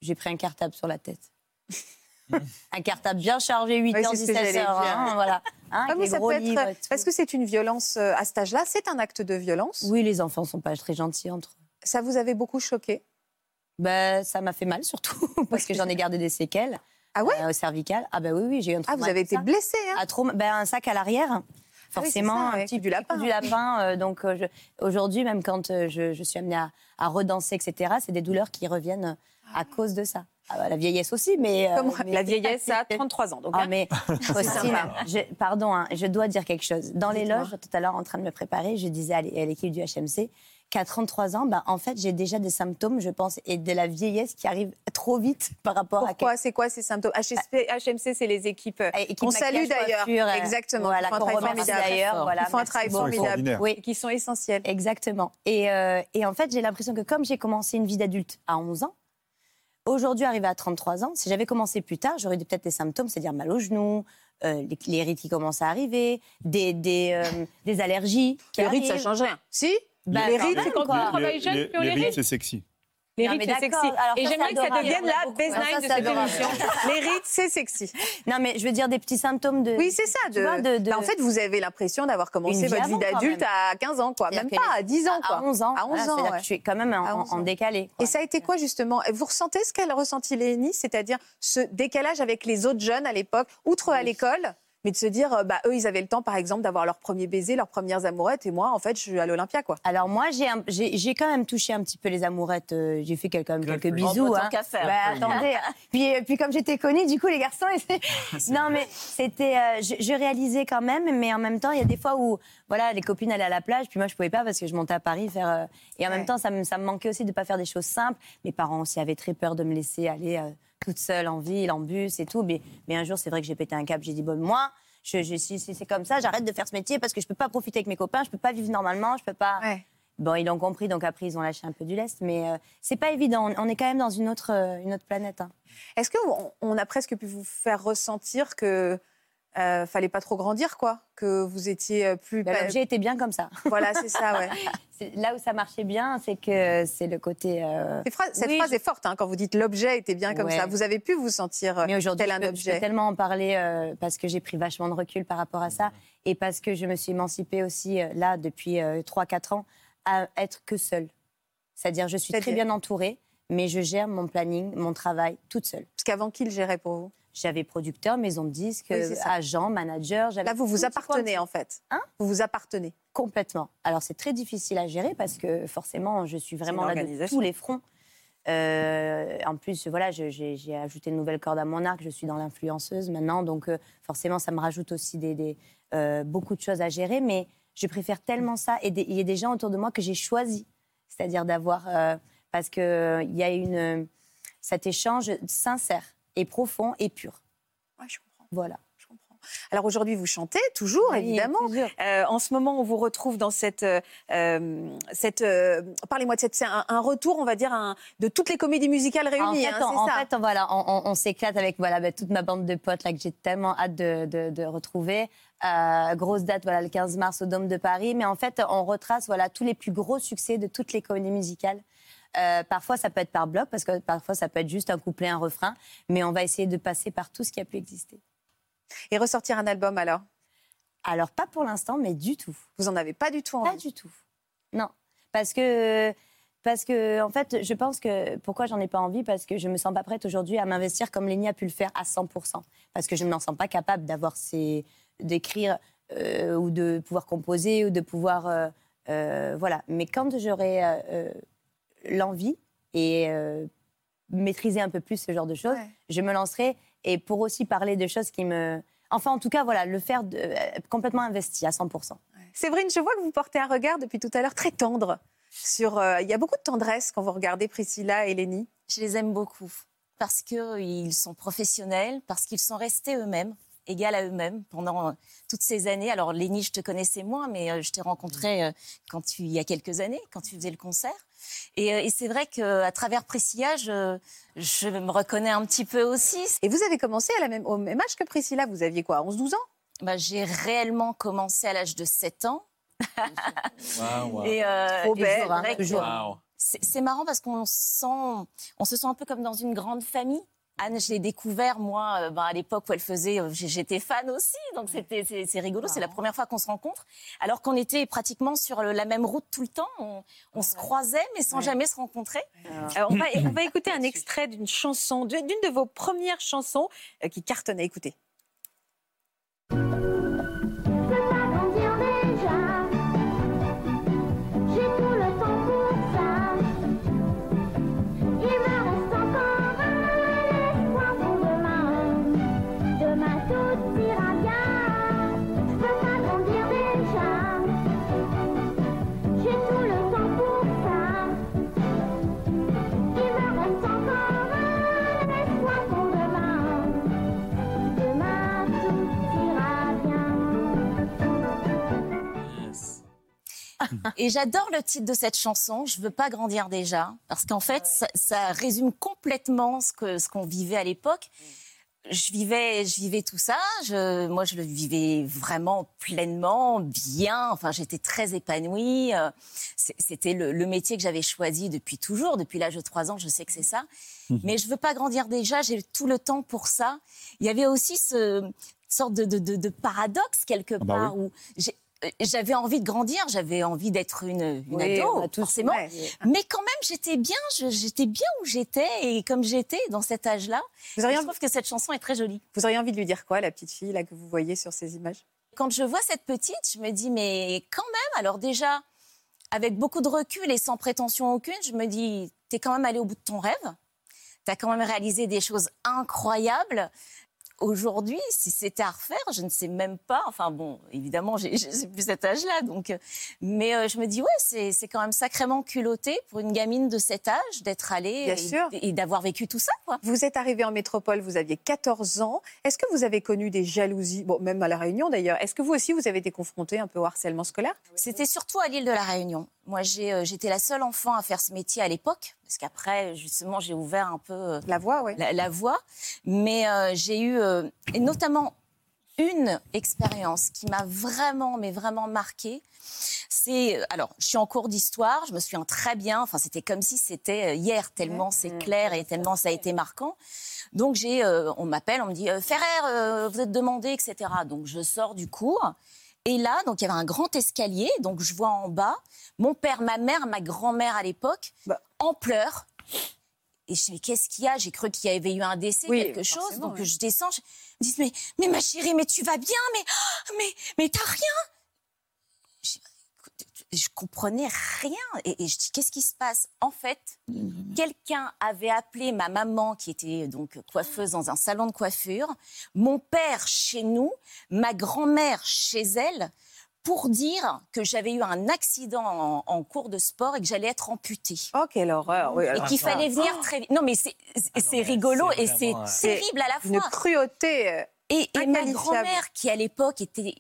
J'ai pris un cartable sur la tête. un cartable bien chargé, 8 Oui, h c'est ce que 17 j'allais h voilà. Hein, Ah, mais ça peut être- livres. Parce que c'est une violence euh, à cet âge-là, c'est un acte de violence? Oui, les enfants sont pas très gentils entre eux. Ça vous avait beaucoup choqué? Ben, ça m'a fait mal surtout parce que j'en ai gardé des séquelles. Ah ouais? euh, cervicales. Ah ben oui, oui, j'ai eu un Ah, vous avez été blessé, hein? À ben, un sac à l'arrière. Ah oui, c'est Forcément, ça, un petit du lapin. du lapin. euh, donc je- aujourd'hui, même quand je, je suis amenée à, à redanser, etc., c'est des douleurs qui reviennent à cause de ça. Ah bah, la vieillesse aussi, mais euh, Comme mais- la vieillesse à 33 ans. Donc, Ah hein. mais je- pardon, hein, je dois dire quelque chose. Dans les loges, tout à l'heure, en train de me préparer, je disais à l'é- à l'équipe du HMC qu'à 33 ans, ben, en fait, j'ai déjà des symptômes, je pense, et de la vieillesse qui arrive trop vite par rapport à Pourquoi C'est quoi ces symptômes? HSP, HMC, c'est les équipes. euh, Équipe qu'on salue d'ailleurs. euh, Exactement. Voilà, Ils font un qu'on travail remercie formidable. d'ailleurs. Voilà, Ils font un travail formidable. extraordinaires. Oui, qui sont essentiels. Exactement. Et, euh, et en fait, j'ai l'impression que comme j'ai commencé une vie d'adulte à 11 ans, aujourd'hui, arrivé à 33 ans, si j'avais commencé plus tard, j'aurais eu peut-être des symptômes, c'est-à-dire mal aux genoux, euh, les, les rides qui commencent à arriver, des, des, euh, des allergies. Qui Les rides, ça change rien. Si Bah, Les rides, c'est quand quoi. on travaille jeune, les, les les rides, rides. c'est sexy. Les mais c'est sexy. Alors Et j'aimerais que ça devienne la baseline de cette émission. Les rides, c'est sexy. Non, mais je veux dire des petits symptômes de. Oui, c'est ça. De... vois, de- de- Bah, en fait, vous avez l'impression d'avoir commencé votre vie d'adulte à 15 ans, quoi. Même pas à 10 ans, quoi. À 11 ans. À 11 voilà, ans, que je suis quand même en, À en- 11 en ans. décalé. Et ça a été quoi justement? Vous ressentez ce qu'elle ressentit Léonie, c'est-à-dire ce décalage avec les autres jeunes à l'époque, outre à l'école, mais de se dire, euh, bah, eux, ils avaient le temps, par exemple, d'avoir leur premier baiser, leurs premières amourettes, et moi, en fait, je suis à l'Olympia, quoi. Alors moi, j'ai quand même touché un petit peu les amourettes. euh, j'ai fait quelques, quelques Good for you. bisous. Hein. faire. Bah, attendez. puis, euh, puis comme j'étais connue, du coup, les garçons, ils- non mais c'était, euh, je, je réalisais quand même, mais en même temps, il y a des fois où, voilà, les copines allaient à la plage, puis moi, je pouvais pas parce que je montais à Paris faire. euh, et en Ouais. même temps, ça me, ça me manquait aussi de pas faire des choses simples. Mes parents aussi avaient très peur de me laisser aller euh, toute seule en ville, en bus et tout. Mais, mais un jour, c'est vrai que j'ai pété un cap. J'ai dit bon, moi. Je, je- si, si c'est comme ça, j'arrête de faire ce métier parce que je peux pas profiter avec mes copains, je peux pas vivre normalement, je peux pas. Ouais. Bon, ils l'ont compris, donc après, ils ont lâché un peu du lest, mais euh, c'est pas évident. On, on est quand même dans une autre, euh, une autre planète. hein. Est-ce qu'on on a presque pu vous faire ressentir que euh, fallait pas trop grandir, quoi. Que vous étiez euh, plus. Ben, pa- L'objet était bien comme ça. Voilà, c'est ça, ouais. Là où ça marchait bien, c'est que c'est le côté. euh, phrases- cette oui, phrase je- est forte hein, quand vous dites l'objet était bien comme Ouais. ça. Vous avez pu vous sentir Mais aujourd'hui, tel je un je peux objet. tellement en parler euh, parce que j'ai pris vachement de recul par rapport à ça et parce que je me suis émancipée aussi, là, depuis 3-4 ans, à être que seule. C'est-à-dire, je suis très bien entourée, mais je gère mon planning, mon travail toute seule. Parce qu'avant, qui le gérait pour vous? J'avais producteur, maison de disques, Oui, agent, manager. Là, vous vous appartenez, en fait. Hein vous vous appartenez. Complètement. Alors, c'est très difficile à gérer parce que forcément, je suis vraiment là de tous les fronts. Euh, en plus, voilà, j'ai ajouté une nouvelle corde à mon arc. Je suis dans l'influenceuse maintenant, donc euh, forcément, ça me rajoute aussi des, des, euh, beaucoup de choses à gérer. Mais je préfère tellement ça. Et il y a des gens autour de moi que j'ai choisi, c'est-à-dire d'avoir, parce que il y a une cet échange sincère et profond et pur. Ouais, je comprends. Voilà. Alors aujourd'hui, vous chantez toujours, Oui, évidemment. Euh, en ce moment, on vous retrouve dans cette, euh, euh, cette euh, parlez-moi de cette, c'est un, un retour, on va dire, un- de toutes les comédies musicales En réunies. fait, hein, on, en ça. fait, on- voilà, on, on- on s'éclate avec voilà, bah, toute ma bande de potes là, que j'ai tellement hâte de, de- de retrouver. Grosse date, voilà, le 15 mars au Dôme de Paris. Mais en fait, on retrace voilà, tous les plus gros succès de toutes les comédies musicales. Euh, parfois, ça peut être par bloc, parce que parfois, ça peut être juste un couplet, un refrain. Mais on va essayer de passer par tout ce qui a pu exister. Et ressortir un album alors? Alors, pas pour l'instant, mais du tout. Vous en avez pas du tout Pas envie? du tout. Non. Parce que, parce que, en fait, je pense que. Pourquoi j'en ai pas envie? Parce que je me sens pas prête aujourd'hui à m'investir comme Lénie a pu le faire à 100%. Parce que je ne m'en sens pas capable d'avoir ces. d'écrire euh, ou de pouvoir composer ou de pouvoir. euh, euh, voilà. Mais quand j'aurai l'envie et euh, maîtriser un peu plus ce genre de choses, Ouais. je me lancerai. Et pour aussi parler de choses qui me. Enfin, en tout cas, voilà, le faire de- euh, complètement investi à 100%. Séverine, je vois que vous portez un regard depuis tout à l'heure très tendre. Sur, euh, il y a beaucoup de tendresse quand vous regardez Priscilla et Lénie. Je les aime beaucoup parce qu'ils sont professionnels, parce qu'ils sont restés eux-mêmes, égales à eux-mêmes pendant euh, toutes ces années. Alors, Lénie, je te connaissais moins, mais euh, je t'ai rencontré euh, quand tu, il y a quelques années, quand tu faisais le concert. Et, euh, et c'est vrai qu'à travers Priscilla, je, je me reconnais un petit peu aussi. Et vous avez commencé à la même, au même âge que Priscilla. Vous aviez quoi 11-12 ans? Bah, J'ai réellement commencé à l'âge de 7 ans. Wow, wow. Et, euh, Trop belle, c'est. Wow. Marrant parce qu'on sent, on se sent un peu comme dans une grande famille. Anne, je l'ai découvert moi euh, ben, à l'époque où elle faisait, euh, j'étais fan aussi, donc c'était c'est rigolo. C'est la première fois qu'on se rencontre, alors qu'on était pratiquement sur la même route tout le temps. On, on se croisait mais sans jamais se rencontrer. Euh, on, va, on va écouter un extrait d'une chanson, d'une de vos premières chansons qui cartonnait. Écoutez. Je Et j'adore le titre de cette chanson, Je veux pas grandir déjà, parce qu'en fait, ça, ça résume complètement ce qu'on vivait à l'époque. Je vivais, je vivais tout ça. Je, moi, je le vivais vraiment pleinement, bien. Enfin, j'étais très épanouie. Euh, C'était le, le métier que j'avais choisi depuis toujours, depuis l'âge de 3 ans. Je sais que c'est ça. Mais je veux pas grandir déjà. J'ai tout le temps pour ça. Il y avait aussi ce sorte de, de, de- de paradoxe quelque bah part où j'ai- euh, j'avais envie de grandir, j'avais envie d'être une, une Oui, on ado, tous- forcément. ouais. Mais quand même, j'étais bien, j'étais bien où j'étais et comme j'étais dans cet âge-là. Vous auriez, Je trouve que cette chanson est très jolie. vous auriez envie de lui dire quoi, la petite fille là, que vous voyez sur ces images? Quand je vois cette petite, je me dis, mais quand même, alors déjà, avec beaucoup de recul et sans prétention aucune, je me dis, t'es quand même allé au bout de ton rêve. T'as quand même réalisé des choses incroyables. Aujourd'hui, si c'était à refaire, je ne sais même pas. Enfin bon, évidemment, j'ai plus cet âge-là, donc. euh, Mais euh, je me dis ouais, c'est c'est quand même sacrément culotté pour une gamine de cet âge d'être allée et, d'avoir vécu tout ça, quoi. Vous êtes arrivée en métropole, vous aviez 14 ans. Est-ce que vous avez connu des jalousies? Bon, même à La Réunion d'ailleurs. Est-ce que vous aussi, vous avez été confrontée un peu au harcèlement scolaire? C'était surtout à l'île de la Réunion. Moi, euh, j'étais la seule enfant à faire ce métier à l'époque, parce qu'après, justement, j'ai ouvert un peu euh, La oui. la, la voie. Mais euh, j'ai eu, euh, et notamment une expérience qui m'a vraiment, mais vraiment marquée. C'est alors, je suis en cours d'histoire, je me souviens très bien. Enfin, c'était comme si c'était hier, tellement c'est clair et tellement ça a été marquant. Donc j'ai, euh, on m'appelle, on me dit Ferrer, vous êtes demandé, etc. Donc je sors du cours. Et là, donc il y avait un grand escalier, donc je vois en bas mon père, ma mère, ma grand-mère à l'époque, en pleurs. Et je dis, mais qu'est-ce qu'il y a? J'ai cru qu'il y avait eu un décès, Oui, quelque chose. Donc oui. je descends, je me dis, mais, mais ma chérie, mais tu vas bien Mais, mais, mais t'as rien? Écoute, je comprenais rien. Et, et je dis, qu'est-ce qui se passe? En fait, quelqu'un avait appelé ma maman, qui était donc coiffeuse dans un salon de coiffure, mon père chez nous, ma grand-mère chez elle, pour dire que j'avais eu un accident en, en cours de sport et que j'allais être amputée. Oh, quelle horreur. Oui, Et qu'il fallait venir très vite. Non, mais c'est c'est rigolo et c'est euh, terrible à la fois. Une cruauté. euh, Et, et ma grand-mère, qui à l'époque était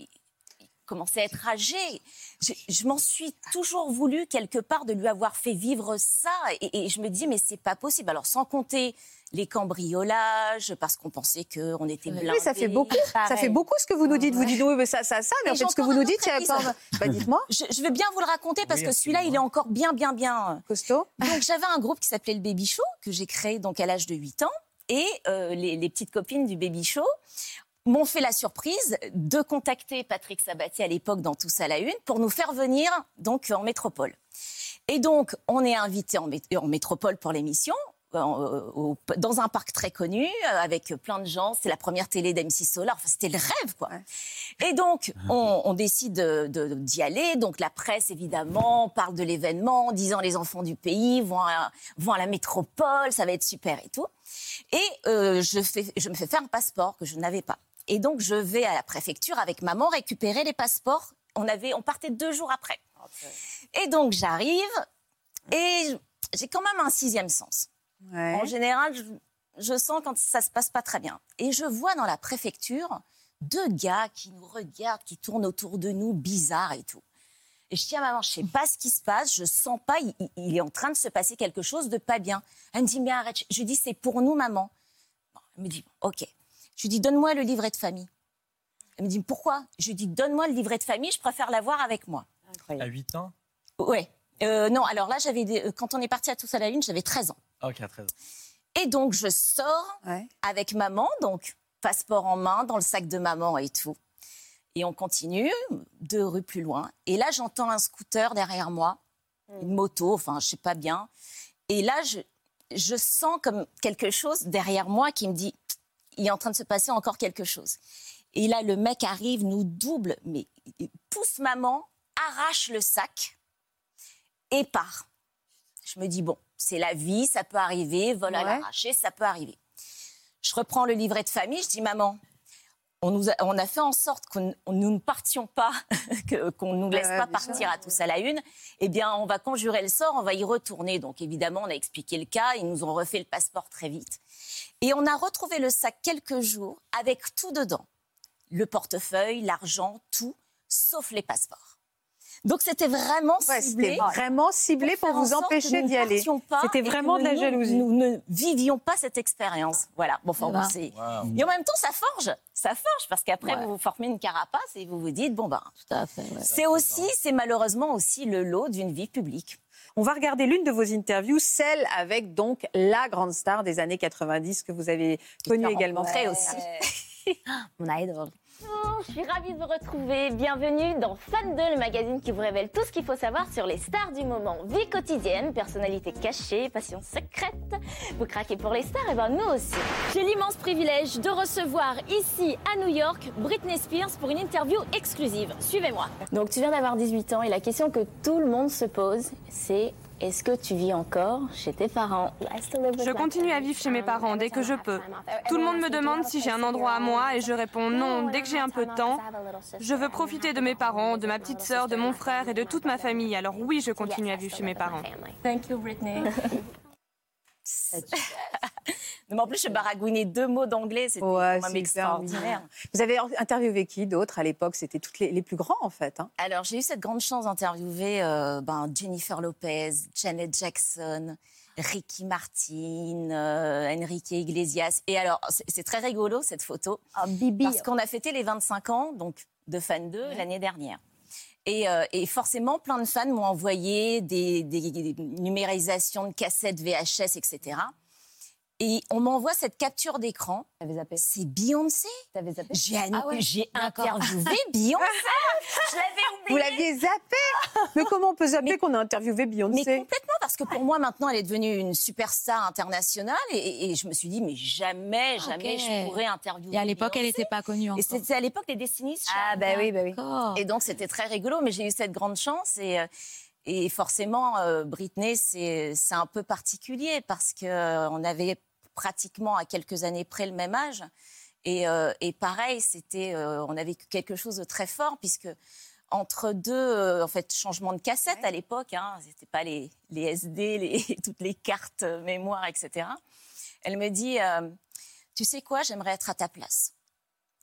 commençait à être âgée, je, je m'en suis toujours voulu quelque part de lui avoir fait vivre ça. Et, et je me dis mais c'est pas possible. Alors sans compter les cambriolages, parce qu'on pensait qu'on était blindés. Oui, ça fait beaucoup. Ça fait beaucoup ce que vous nous dites. Vous dites oui, mais ça, ça, ça. Mais en Et fait, ce que vous nous dites, il y a pas. Bah, dites-moi. Je, je veux bien vous le raconter parce Oui, que celui-là, il est encore bien, bien, bien. Costaud. Donc j'avais un groupe qui s'appelait le Baby Show que j'ai créé donc à l'âge de 8 ans et euh, les, les petites copines du Baby Show m'ont fait la surprise de contacter Patrick Sabatier à l'époque dans Tous à la Une pour nous faire venir donc en métropole. Et donc on est invité en, mé- en métropole pour l'émission. euh, dans un parc très connu, euh, avec plein de gens. C'est la première télé d'M6 Solar. Enfin, c'était le rêve, quoi. Et donc, on, on décide de- de- d'y aller. Donc, la presse, évidemment, parle de l'événement, en disant les enfants du pays vont à, vont à la métropole, ça va être super et tout. Et euh, je, fais, je me fais faire un passeport que je n'avais pas. Et donc, je vais à la préfecture avec maman récupérer les passeports. On, avait, on partait deux jours après. Et donc, j'arrive et j'ai quand même un sixième sens. Ouais. En général, je, je sens quand ça se passe pas très bien. Et je vois dans la préfecture deux gars qui nous regardent, qui tournent autour de nous, bizarres et tout. Et je dis à maman, je sais pas ce qui se passe, je sens pas, il, il- il est en train de se passer quelque chose de pas bien. Elle me dit, mais arrête. Je lui dis, c'est pour nous, maman. Bon, elle me dit, ok. Je lui dis, donne-moi le livret de famille. Elle me dit, pourquoi? Je lui dis, donne-moi le livret de famille, je préfère l'avoir avec moi. À 8 ans? Ouais. Euh, non, alors là, j'avais des- euh, quand on est parti à tous à la une, j'avais 13 ans. Ok, à 13 ans. Et donc, je sors Ouais. avec maman, donc passeport en main, dans le sac de maman et tout. Et on continue, deux rues plus loin. Et là, j'entends un scooter derrière moi, une moto, enfin, je sais pas bien. Et là, je, je sens comme quelque chose derrière moi qui me dit, il est en train de se passer encore quelque chose. Et là, le mec arrive, nous double, mais il pousse maman, arrache le sac et part. Je me dis, bon, c'est la vie, ça peut arriver, vol à Ouais. l'arraché, ça peut arriver. Je reprends le livret de famille, je dis, maman, on, nous a, on a fait en sorte que nous ne partions pas, qu'on ne nous laisse Ouais, pas sûr. partir à tous à la une. Eh bien, on va conjurer le sort, on va y retourner. Donc, évidemment, on a expliqué le cas, ils nous ont refait le passeport très vite. Et on a retrouvé le sac quelques jours avec tout dedans. Le portefeuille, l'argent, tout, sauf les passeports. Donc, c'était vraiment Ouais, ciblé. C'était vraiment ciblé pour vous empêcher nous d'y ne aller. C'était vraiment de la nous- jalousie. Nous ne vivions pas cette expérience. Voilà. Bon, enfin, Voilà. Wow. Et en même temps, ça forge. Ça forge parce qu'après, Ouais. vous vous formez une carapace et vous vous dites, bon, ben, Tout à fait. ouais. c'est aussi, c'est malheureusement aussi le lot d'une vie publique. On va regarder l'une de vos interviews, celle avec donc la grande star des années 90 que vous avez connue également. rencontrée aussi. Mon idol. Je suis ravie de vous retrouver. Bienvenue dans Fan 2, le magazine qui vous révèle tout ce qu'il faut savoir sur les stars du moment. Vie quotidienne, personnalité cachée, passion secrète. Vous craquez pour les stars Et ben nous aussi. J'ai l'immense privilège de recevoir ici à New York Britney Spears pour une interview exclusive. Suivez-moi. Donc tu viens d'avoir 18 ans et la question que tout le monde se pose, c'est est-ce que tu vis encore chez tes parents Je continue à vivre chez mes parents dès que je peux. Tout le monde me demande si j'ai un endroit à moi et je réponds non dès que j'ai un peu de temps. Je veux profiter de mes parents, de ma petite sœur, de mon frère et de toute ma famille. Alors oui, je continue à vivre chez mes parents. Thank you Britney. Mais en plus, je baragouinais deux mots d'anglais. C'était Ouais, quand même extraordinaire. Vous avez interviewé qui d'autre à l'époque? C'était toutes les, les plus grands en fait. hein. Alors, j'ai eu cette grande chance d'interviewer euh, ben, Jennifer Lopez, Janet Jackson, Ricky Martin, euh, Enrique Iglesias. Et alors, c'est très rigolo cette photo. Parce qu'on a fêté les 25 ans donc, de Fan 2 l'année dernière. Et, euh, forcément, plein de fans m'ont envoyé des, des- des numérisations de cassettes VHS, etc. Et on m'envoie cette capture d'écran. C'est Beyoncé. J'ai Ah ouais, interviewé Beyoncé. Je l'avais oublié. Vous l'aviez zappé Mais comment on peut zapper qu'on a interviewé Beyoncé Mais complètement, parce que pour moi, maintenant, elle est devenue une superstar internationale. Et, et je me suis dit, mais jamais, jamais Ok. je pourrais interviewer. Et à l'époque, elle n'était pas connue encore. Et c'était à l'époque des Destiny's Ah, bah oui, bah oui. Et donc, c'était très rigolo, mais j'ai eu cette grande chance. Et, euh, et forcément, euh, Britney, c'est un peu particulier parce qu'on avait pratiquement à quelques années près le même âge. Et, euh, et pareil, c'était, euh, on a vécu quelque chose de très fort puisque entre deux, euh, en fait, changements de cassette à l'époque, hein, c'était pas les, les SD, les, toutes les cartes euh, mémoire, etc. Elle me dit, euh, tu sais quoi, j'aimerais être à ta place.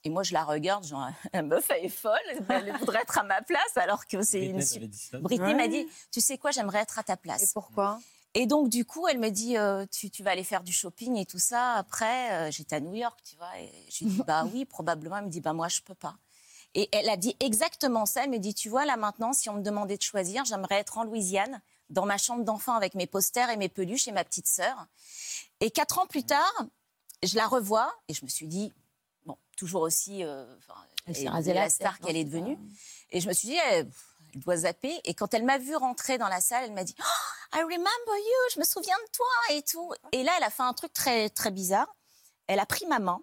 Et moi, je la regarde, genre, la meuf, elle est folle, elle voudrait être à ma place, alors que c'est une. Britney su- t'avait dit ça Britney Ouais. m'a dit, tu sais quoi, j'aimerais être à ta place. Et pourquoi? Et donc, du coup, elle me dit, euh, tu, tu vas aller faire du shopping et tout ça. Après, euh, j'étais à New York, tu vois. Et j'ai dit, bah oui, probablement. Elle me dit, bah moi, je peux pas. Et elle a dit exactement ça. Elle me dit, tu vois, là maintenant, si on me demandait de choisir, j'aimerais être en Louisiane, dans ma chambre d'enfant avec mes posters et mes peluches et ma petite sœur. Et quatre ans plus tard, je la revois et je me suis dit, toujours aussi, euh, et- la la star qu'elle est devenue. Et je me suis dit, elle, elle doit zapper. Et quand elle m'a vue rentrer dans la salle, elle m'a dit, oh, I remember you, je me souviens de toi et tout. Et là, elle a fait un truc très, très bizarre. Elle a pris ma main.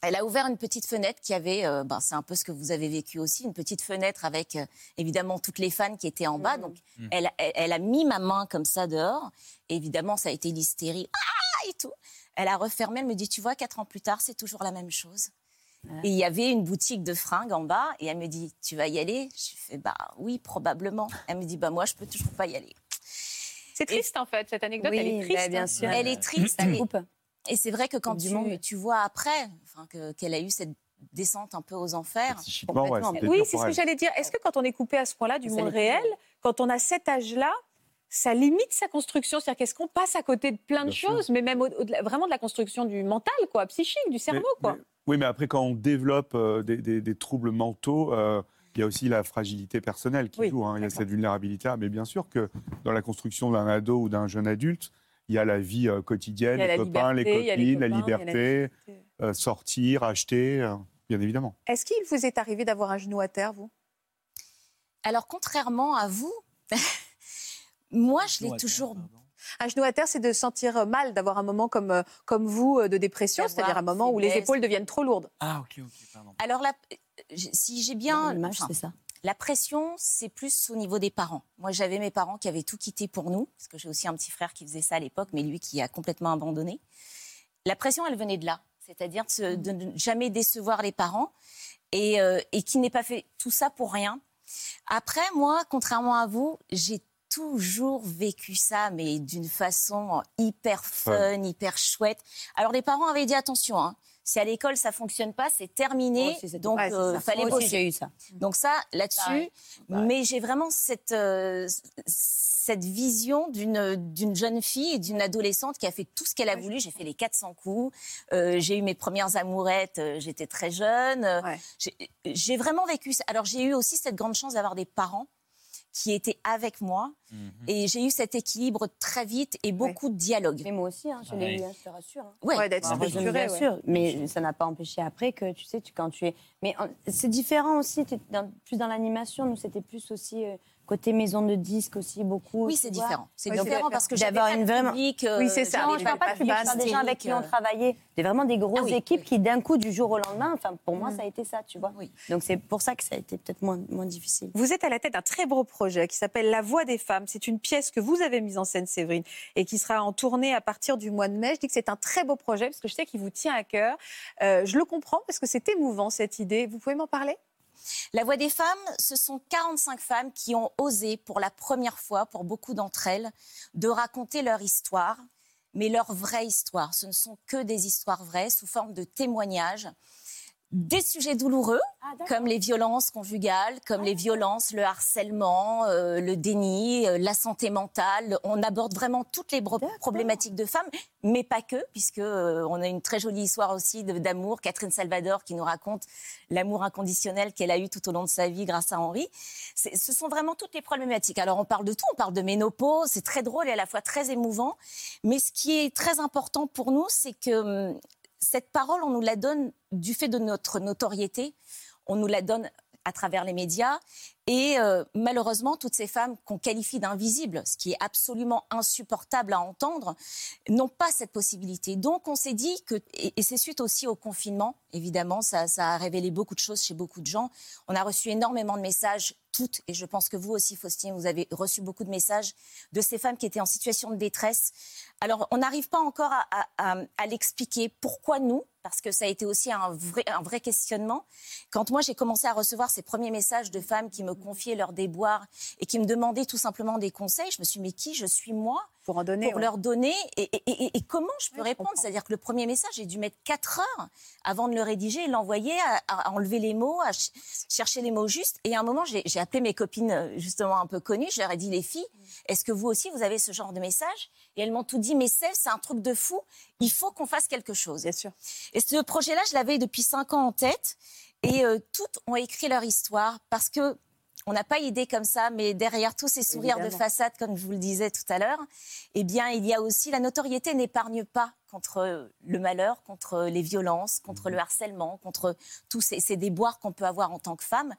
Elle a ouvert une petite fenêtre qui avait, euh, ben, c'est un peu ce que vous avez vécu aussi, une petite fenêtre avec euh, évidemment toutes les fans qui étaient en bas. Donc, Mhm. elle, elle, elle a mis ma main comme ça dehors. Et évidemment, ça a été l'hystérie. Ah et tout. Elle a refermé, elle me dit, tu vois, quatre ans plus tard, c'est toujours la même chose. Et il y avait une boutique de fringues en bas, et elle me dit, tu vas y aller? Je fais, bah oui, probablement. Elle me dit, bah moi, je peux toujours pas y aller. C'est triste en fait, cette anecdote, Oui, elle est triste. bah, bien hein. sûr. Elle est triste. Ça et- coupe. Et c'est vrai que quand du tu, monde. tu vois après qu'elle a eu cette descente un peu aux enfers. Psychiquement, ouais, Oui, c'est ce que elle. j'allais dire. Est-ce que quand on est coupé à ce point-là du Ça monde réel, quand on a cet âge-là, ça limite sa construction? C'est-à-dire qu'est-ce qu'on passe à côté de plein de Bien sûr. choses, mais même au- vraiment de la construction du mental, quoi, psychique, du cerveau, Mais- quoi. Oui, mais après, quand on développe euh, des, des- des troubles mentaux, euh, il y a aussi la fragilité personnelle qui Oui, joue. hein. Il y a cette vulnérabilité. Mais bien sûr que dans la construction d'un ado ou d'un jeune adulte, il y a la vie euh, quotidienne, les copains, liberté, les copines, la liberté, euh, sortir, acheter, euh, bien évidemment. Est-ce qu'il vous est arrivé d'avoir un genou à terre, vous? Alors, contrairement à vous, moi, je l'ai toujours. Un genou à terre, c'est de se sentir mal, d'avoir un moment comme, euh, comme vous euh, de dépression, c'est-à-dire un moment où les épaules deviennent trop lourdes. Ah, ok, ok, pardon. Alors, la- si j'ai bien. L'image, enfin, c'est ça. La pression, c'est plus au niveau des parents. Moi, j'avais mes parents qui avaient tout quitté pour nous, parce que j'ai aussi un petit frère qui faisait ça à l'époque, mais lui qui a complètement abandonné. La pression, elle venait de là, c'est-à-dire de, ne jamais décevoir les parents et, euh, et qui n'ait pas fait tout ça pour rien. Après, moi, contrairement à vous, j'ai toujours vécu ça, mais d'une façon hyper fun, hyper chouette. Alors, les parents avaient dit attention, hein, si à l'école ça fonctionne pas, c'est terminé. Aussi, donc, Ouais, euh, ça. fallait bosser. j'ai eu ça. Donc ça, là-dessus, mais j'ai vraiment cette, euh, cette vision d'une d'une jeune fille et d'une adolescente qui a fait tout ce qu'elle a voulu. J'ai fait les 400 coups, euh, j'ai eu mes premières amourettes, euh, j'étais très jeune. j'ai- J'ai vraiment vécu ça. Alors j'ai eu aussi cette grande chance d'avoir des parents qui étaient avec moi et j'ai eu cet équilibre très vite et beaucoup de dialogue. Mais moi aussi, hein, je l'ai eu, hein, je te rassure. hein. Ouais. Ouais, d'être Bah, structuré, bien ouais. sûr, mais ça n'a pas empêché après que tu sais, tu, quand tu es. Mais en- c'est différent aussi, tu es dans- plus dans l'animation. Nous, c'était plus aussi euh, côté maison de disques aussi beaucoup. Oui, c'est différent. C'est différent euh, parce que j'avais une public, euh, Oui, c'est ça. Non, je parle pas de public, je parle des gens avec qui ont hystérique, travaillé. Des vraiment des grosses Ah oui, équipes qui, d'un coup, du jour au lendemain, enfin, pour Mm. moi, ça a été ça, tu vois. Oui. Donc, c'est pour ça que ça a été peut-être moins, moins difficile. Vous êtes à la tête d'un très beau projet qui s'appelle La Voix des femmes. C'est une pièce que vous avez mise en scène, Séverine, et qui sera en tournée à partir du mois de mai. Je dis que c'est un très beau projet parce que je sais qu'il vous tient à cœur. Euh, je le comprends parce que c'est émouvant cette idée. Vous pouvez m'en parler? La Voix des femmes, ce sont 45 femmes qui ont osé pour la première fois, pour beaucoup d'entre elles, de raconter leur histoire, mais leur vraie histoire. Ce ne sont que des histoires vraies, sous forme de témoignages, des sujets douloureux, comme les violences conjugales, comme les violences, le harcèlement, euh, le déni, euh, la santé mentale. On aborde vraiment toutes les problématiques de femmes, mais pas que, puisque euh, on a une très jolie histoire aussi d'amour. Catherine Salvador qui nous raconte l'amour inconditionnel qu'elle a eu tout au long de sa vie grâce à Henri. Ce sont vraiment toutes les problématiques. Alors on parle de tout, on parle de ménopause, c'est très drôle et à la fois très émouvant. Mais ce qui est très important pour nous, c'est que hum, cette parole, on nous la donne du fait de notre notoriété, on nous la donne à travers les médias. Et euh, malheureusement, toutes ces femmes qu'on qualifie d'invisibles, ce qui est absolument insupportable à entendre, n'ont pas cette possibilité. Donc on s'est dit que, et, c'est suite aussi au confinement, évidemment, ça a révélé beaucoup de choses chez beaucoup de gens. On a reçu énormément de messages, toutes, et je pense que vous aussi, Faustine, vous avez reçu beaucoup de messages de ces femmes qui étaient en situation de détresse. Alors, on n'arrive pas encore à, l'expliquer. Pourquoi nous Parce que ça a été aussi un vrai, un vrai questionnement. Quand moi, j'ai commencé à recevoir ces premiers messages de femmes qui me confiaient leurs déboires et qui me demandaient tout simplement des conseils, je me suis dit, mais qui je suis moi? Pour en donner. pour ouais. leur donner et, et- et- et comment je peux répondre? C'est-à-dire que le premier message, j'ai dû mettre 4 heures avant de le rédiger et l'envoyer, à, à enlever les mots, à ch- chercher les mots justes. Et à un moment, j'ai appelé mes copines euh, justement un peu connues. Je leur ai dit, les filles, est-ce que vous aussi, vous avez ce genre de message? Et elles m'ont tout dit, mais Celle, c'est un truc de fou. Il faut qu'on fasse quelque chose. Bien sûr. Et ce projet-là, je l'avais depuis 5 ans en tête. Et euh, toutes ont écrit leur histoire parce que on n'a pas idée comme ça, mais derrière tous ces sourires de façade, comme je vous le disais tout à l'heure, eh bien, il y a aussi la notoriété n'épargne pas contre le malheur, contre les violences, contre le harcèlement, contre tous ces, ces déboires qu'on peut avoir en tant que femme.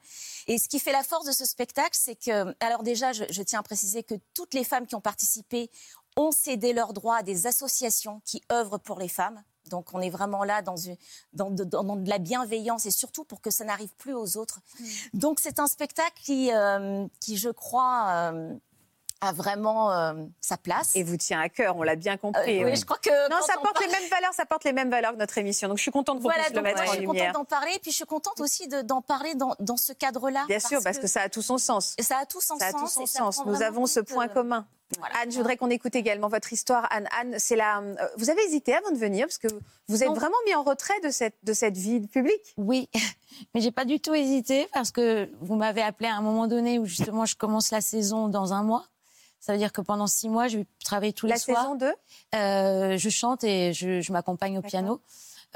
Et ce qui fait la force de ce spectacle, c'est que, alors déjà, je, je tiens à préciser que toutes les femmes qui ont participé ont cédé leurs droits à des associations qui œuvrent pour les femmes. Donc on est vraiment là dans, une, dans, de, dans- dans de la bienveillance et surtout pour que ça n'arrive plus aux autres. Donc c'est un spectacle qui, euh, qui je crois, euh, a vraiment euh, sa place. Et vous tient à cœur, on l'a bien compris. Euh, oui, ouais. je crois que Non, ça porte parle- les mêmes valeurs, ça porte les mêmes valeurs que notre émission. Donc je suis contente qu'on Voilà, puisse le mettre moi, en je suis contente lumière. d'en parler, puis je suis contente aussi de- d'en parler dans, dans ce cadre-là. Bien sûr, parce que ça a tout son sens. Ça a tout son Ça a sens. tout son sens. Nous avons ce point euh, commun. Anne, je voudrais qu'on écoute également votre histoire. Anne, Anne, c'est la. Vous avez hésité avant de venir parce que vous êtes vraiment mis en retrait de cette de cette vie publique. Oui, mais j'ai pas du tout hésité parce que vous m'avez appelé à un moment donné où justement je commence la saison dans un mois. Ça veut dire que pendant six mois, je vais travailler tous La les soirs. saison 2 Euh, je chante et je, je m'accompagne au piano.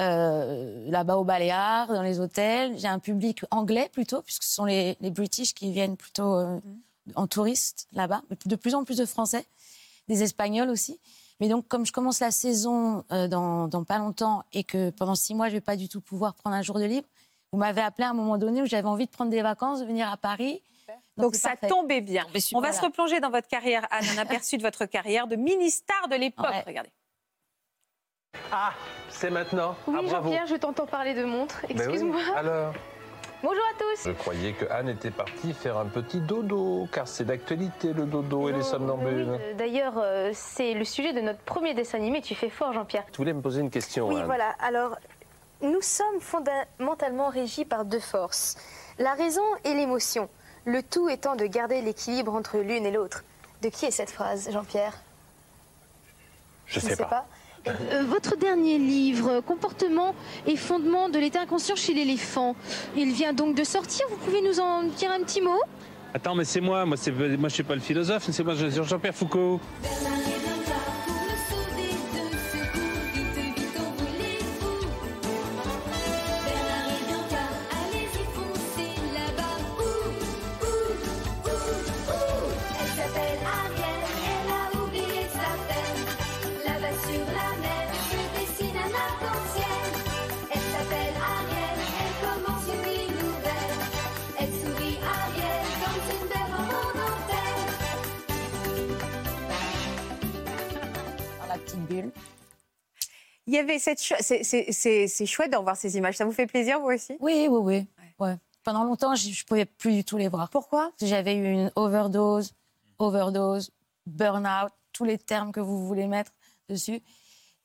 Euh, Là-bas au Baléares, dans les hôtels. J'ai un public anglais plutôt, puisque ce sont les, les British qui viennent plutôt euh, en touriste là-bas. De plus en plus de Français, des Espagnols aussi. Mais donc, comme je commence la saison euh, dans, dans pas longtemps et que pendant six mois, je vais pas du tout pouvoir prendre un jour de libre, vous m'avez appelé à un moment donné où j'avais envie de prendre des vacances, de venir à Paris. Donc ça parfait. tombait bien. On va se replonger dans votre carrière, Anne, un aperçu de votre carrière de mini-star de l'époque. Ouais. Regardez. Ah, c'est maintenant. Oui, ah. Jean-Pierre, je t'entends parler de montre. Ben oui. Excuse-moi. Alors Bonjour à tous. Je croyais que Anne était partie faire un petit dodo, car c'est d'actualité le dodo et les somnambules. oui, euh, D'ailleurs, euh, c'est le sujet de notre premier dessin animé. Tu fais fort, Jean-Pierre. Tu voulais me poser une question, Oui, Anne voilà. Alors, nous sommes fondamentalement régis par deux forces la raison et l'émotion. Le tout étant de garder l'équilibre entre l'une et l'autre. De qui est cette phrase, Jean-Pierre? Je ne sais pas. Euh, votre dernier livre, Comportement et fondement de l'état inconscient chez l'éléphant, il vient donc de sortir. Vous pouvez nous en dire un petit mot? Attends, mais c'est moi, moi, je suis pas le philosophe, c'est moi je- Jean-Pierre Foucault. Il y avait cette. cho- C'est c'est- c'est- c'est chouette de revoir ces images. Ça vous fait plaisir, vous aussi? Oui, oui, oui. Ouais. Pendant longtemps, je ne pouvais plus du tout les voir. Pourquoi? Parce que J'avais eu une overdose, overdose, burn-out, tous les termes que vous voulez mettre dessus.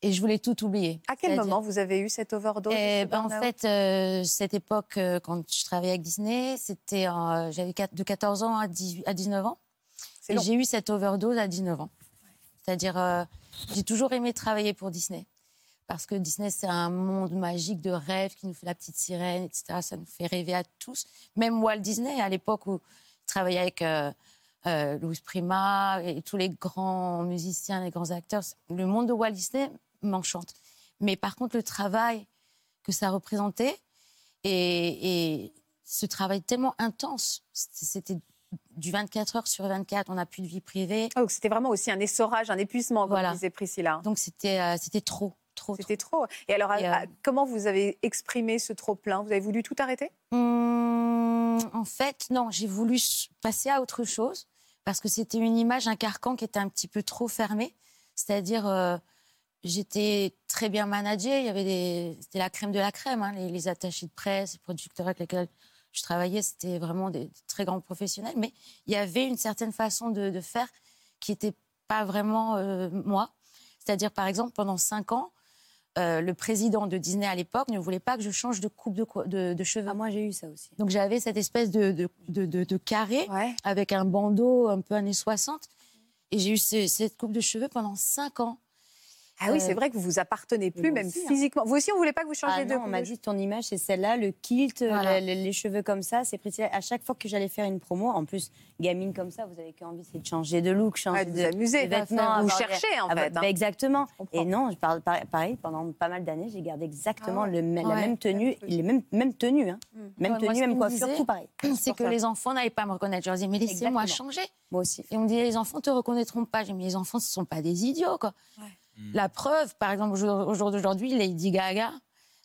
Et je voulais tout oublier. À quel C'est-à-dire- moment vous avez eu cette overdose Eh ben, En fait, euh, cette époque, euh, quand je travaillais avec Disney, c'était en- euh, j'avais de 14 ans à, 18 à 19 ans. C'est Et long. j'ai eu cette overdose à 19 ans. C'est-à-dire, j'ai toujours aimé travailler pour Disney. Parce que Disney, c'est un monde magique de rêve qui nous fait la petite sirène, etc. Ça nous fait rêver à tous. Même Walt Disney, à l'époque où il travaillait avec euh, euh, Louis Prima et tous les grands musiciens, les grands acteurs, le monde de Walt Disney m'enchante. Mais par contre, le travail que ça représentait et, ce travail tellement intense, c'était du 24 heures sur 24, on n'a plus de vie privée. Donc c'était vraiment aussi un essorage, un épuisement, comme Voilà. disait Priscilla. Donc c'était euh, c'était trop, trop. C'était trop. Et alors, Et, euh, à- comment vous avez exprimé ce trop-plein Vous avez voulu tout arrêter? Hum, en fait, non, j'ai voulu passer à autre chose parce que c'était une image, un carcan qui était un petit peu trop fermé. C'est-à-dire, euh, j'étais très bien managée. Il y avait des, c'était la crème de la crème, hein, les, les attachés de presse, les producteurs avec lesquels je travaillais, c'était vraiment des, très grands professionnels. Mais il y avait une certaine façon de, de faire qui n'était pas vraiment euh, moi. C'est-à-dire, par exemple, pendant cinq ans, euh, le président de Disney à l'époque ne voulait pas que je change de coupe de, co- de, de cheveux. Ah, moi, j'ai eu ça aussi. Donc j'avais cette espèce de, carré avec un bandeau un peu années 60. Et j'ai eu ce- cette coupe de cheveux pendant cinq ans. Ah oui, Euh, c'est vrai que vous vous appartenez plus, même aussi, hein. physiquement. Vous aussi, on voulait pas que vous changiez Ah de non, on m'a dit ton image c'est celle-là, le kilt, Voilà. le- le- les cheveux comme ça, c'est Priscilla. À chaque fois que j'allais faire une promo, en plus gamine comme ça, vous avez qu'envie c'est de changer de look, changer de vous de, amuser, de vêtements, vous cherchez, en avoir- fait, hein. bah, exactement. Et non, je parle par- pareil pendant pas mal d'années, j'ai gardé exactement Ah ouais. le, même- la Ouais. même tenue, les mêmes même tenue, hein. même Ouais, moi, tenue, même coiffure, tout pareil. C'est que les enfants n'allaient pas me reconnaître. Je leur disais, mais laissez-moi changer. Moi aussi. Et on me dit, les enfants te reconnaîtront pas. J'ai dit, mais les enfants, ce sont pas des idiots, quoi. La preuve, par exemple, au jour, au jour d'aujourd'hui, Lady Gaga,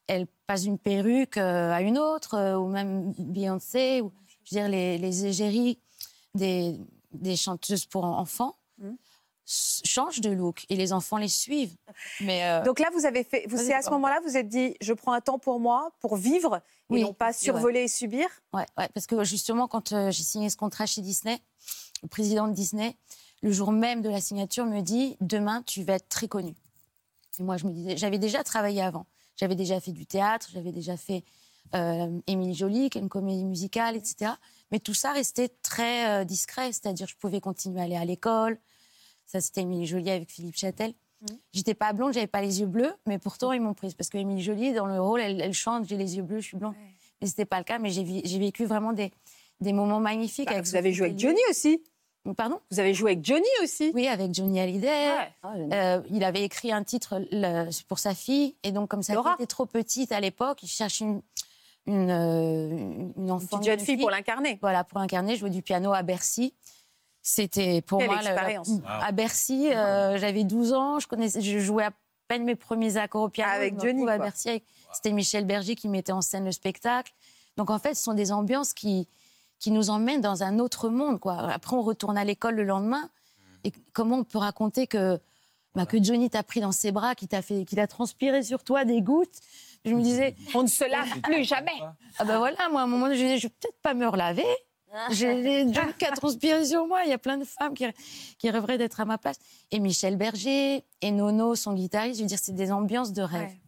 elle passe d'une perruque euh, à une autre, euh, ou même Beyoncé, ou je veux dire, les, les égéries des, des chanteuses pour enfants Mm. s- changent de look et les enfants les suivent. Mais euh, Donc là, vous avez fait. Vous, c'est à ce moment-là, vous êtes dit, je prends un temps pour moi, pour vivre, et Oui, non pas survoler et subir? Ouais, ouais, parce que justement, quand euh, j'ai signé ce contrat chez Disney, le président de Disney, le jour même de la signature, me dit Demain, tu vas être très connu. Et moi, je me disais, j'avais déjà travaillé avant. J'avais déjà fait du théâtre, j'avais déjà fait euh, Émilie Jolie, qui est une comédie musicale, etc. Mais tout ça restait très euh, discret, c'est-à-dire je pouvais continuer à aller à l'école. Ça, c'était Émilie Jolie avec Philippe Châtel. J'étais pas blonde, j'avais pas les yeux bleus, mais pourtant ils m'ont prise parce que Émilie Jolie dans le rôle, elle, elle chante, j'ai les yeux bleus, je suis blonde. Mais c'était pas le cas, mais j'ai vécu vraiment des, des moments magnifiques. Bah, avec vous avez joué avec. Johnny aussi. Pardon? Vous avez joué avec Johnny aussi? Oui, avec Johnny Hallyday. Ah, Euh, il avait écrit un titre le- pour sa fille, et donc comme sa Laura. fille était trop petite à l'époque, il cherche une une, euh, une enfant, petite jeune fille pour l'incarner. Voilà, pour l'incarner, jouer du piano à Bercy. C'était pour Quelle moi le- expérience. Wow. à Bercy. euh, J'avais 12 ans, je connaissais, je jouais à peine mes premiers accords au piano. Avec je Johnny, à. Bercy. avec- C'était Michel Berger qui mettait en scène le spectacle. Donc en fait, ce sont des ambiances qui qui nous emmènent dans un autre monde. Quoi. Après, on retourne à l'école le lendemain. Et comment on peut raconter que bah, que Johnny t'a pris dans ses bras, qu'il t'a fait, qu'il a transpiré sur toi des gouttes? Je me disais, on ne se lave plus jamais. Ah ben voilà, moi à un moment, je disais, je vais peut-être pas me relaver. J'ai les Johnny qui a transpiré sur moi. Il y a plein de femmes qui, qui rêveraient d'être à ma place. Et Michel Berger et Nono, son guitariste, je veux dire, c'est des ambiances de rêve. Ouais.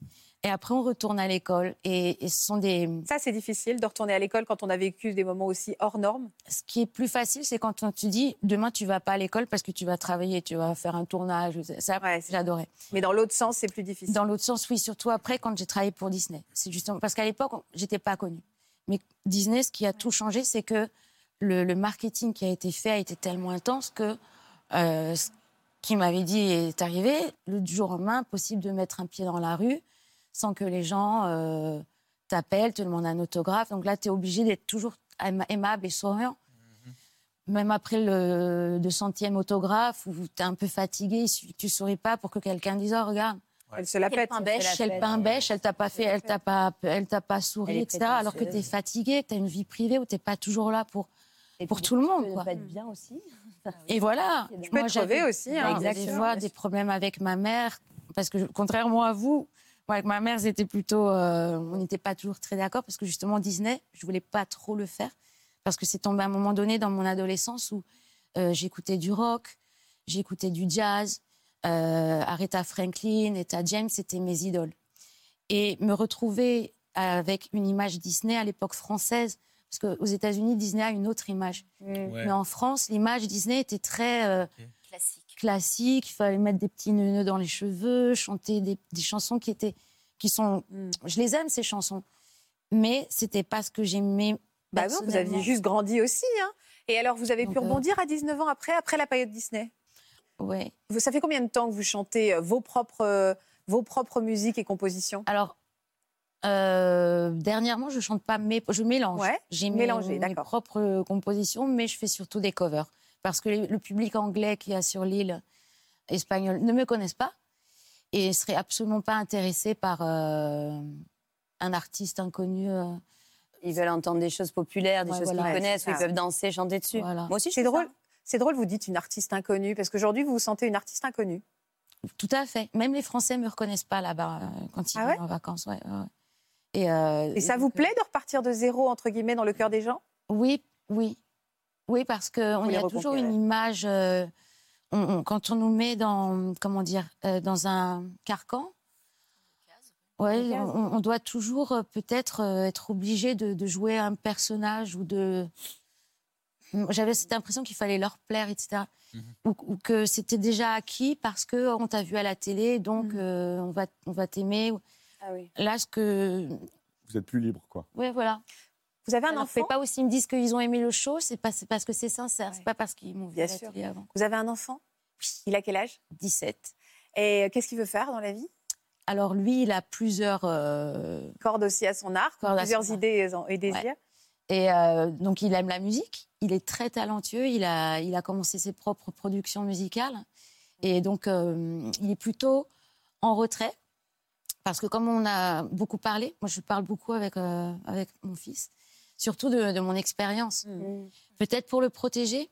Et après, on retourne à l'école. Et, et ce sont des. Ça, c'est difficile de retourner à l'école quand on a vécu des moments aussi hors normes. Ce qui est plus facile, c'est quand on te dit demain tu vas pas à l'école parce que tu vas travailler, tu vas faire un tournage. Ça, j'adorais. Mais dans l'autre sens, c'est plus difficile. Dans l'autre sens, oui, surtout après quand j'ai travaillé pour Disney. C'est justement parce qu'à l'époque, j'étais pas connue. Mais Disney, ce qui a tout changé, c'est que le, le marketing qui a été fait a été tellement intense que euh, ce qui m'avait dit est arrivé. Le jour au lendemain, impossible de mettre un pied dans la rue sans que les gens euh, t'appellent, te demandent un autographe. Donc là, tu es obligé d'être toujours aima- aimable et souriant. Même après le 200e autographe, où tu es un peu fatigué, tu souris pas pour que quelqu'un dise Oh, regarde. Elle se la pète. Elle bêche, pète. pain bêche, elle t'a pas fait, elle t'a pas, elle t'a pas Elle souri, etc. Alors que tu es fatigué, tu as une vie privée où tu pas toujours là pour, pour tout le monde. Tu peux être bien aussi. Et voilà. Tu peux être crevé aussi, hein. Exactement. des fois des problèmes avec ma mère, parce que contrairement à vous, moi, avec ma mère, c'était plutôt, euh, on n'était pas toujours très d'accord, parce que justement Disney, je voulais pas trop le faire, parce que c'est tombé à un moment donné dans mon adolescence où euh, j'écoutais du rock, j'écoutais du jazz, euh, Aretha Franklin, Etta James, c'était mes idoles. Et me retrouver avec une image Disney à l'époque française, parce qu'aux États-Unis, Disney a une autre image. Mm. Mais en France, l'image Disney était très. euh, Classique. Classique. Il fallait mettre des petits nœuds dans les cheveux, chanter des, des chansons qui étaient, qui sont, je les aime ces chansons, mais c'était pas ce que j'aimais. Bah non, vous aviez juste grandi aussi. hein. Et alors, vous avez pu Donc, euh, rebondir à 19 ans après, après la période Disney? Ouais. Vous, ça fait combien de temps que vous chantez euh, vos propres, euh, vos propres musiques et compositions? Alors, euh, dernièrement, je chante pas, mais je mélange. Ouais, J'ai mes, mélangé, mes propres compositions, mais je fais surtout des covers. Parce que le, public anglais qui a sur l'île espagnole ne me connaissent pas et ne serait absolument pas intéressé par euh, un artiste inconnu. euh. Ils veulent entendre des choses populaires, des Ouais, choses voilà. qu'ils connaissent, où ils peuvent danser, chanter dessus. Voilà. Moi aussi, C'est drôle. C'est drôle, vous dites une artiste inconnue, parce qu'aujourd'hui, vous vous sentez une artiste inconnue. Tout à fait. Même les Français me reconnaissent pas là-bas euh, quand ils Ah vont en vacances. ouais, ouais, ouais. Et, euh, Et ça vous plaît de repartir de zéro, entre guillemets, dans le cœur des gens? Oui, oui. Oui, parce qu'on y a toujours une image. euh, on- on- quand on nous met dans, comment dire, euh, dans un carcan, ouais, on, on doit toujours euh, peut-être euh, être obligé de, de jouer un personnage ou de. J'avais cette impression qu'il fallait leur plaire, etc. Ou, ou que c'était déjà acquis parce que on t'a vu à la télé, donc euh, on va, on va t'aimer. Ah oui. Là, ce que Vous êtes plus libre, quoi. Ouais, voilà. Vous avez un leur enfant fait pas aussi ils me disent qu'ils ont aimé le show, c'est parce que c'est sincère, c'est pas parce qu'ils m'ont vu Bien la sûr. avant. Vous avez un enfant Il a quel âge? 17. Et qu'est-ce qu'il veut faire dans la vie? Alors lui, il a plusieurs euh, Cordes aussi à son Cordes à plusieurs son idées et désirs. Ouais. et euh, donc il aime la musique, il est très talentueux, il a il a commencé ses propres productions musicales et donc euh, il est plutôt en retrait parce que comme on a beaucoup parlé, moi je parle beaucoup avec euh, avec mon fils, surtout de, de mon expérience. Peut-être pour le protéger,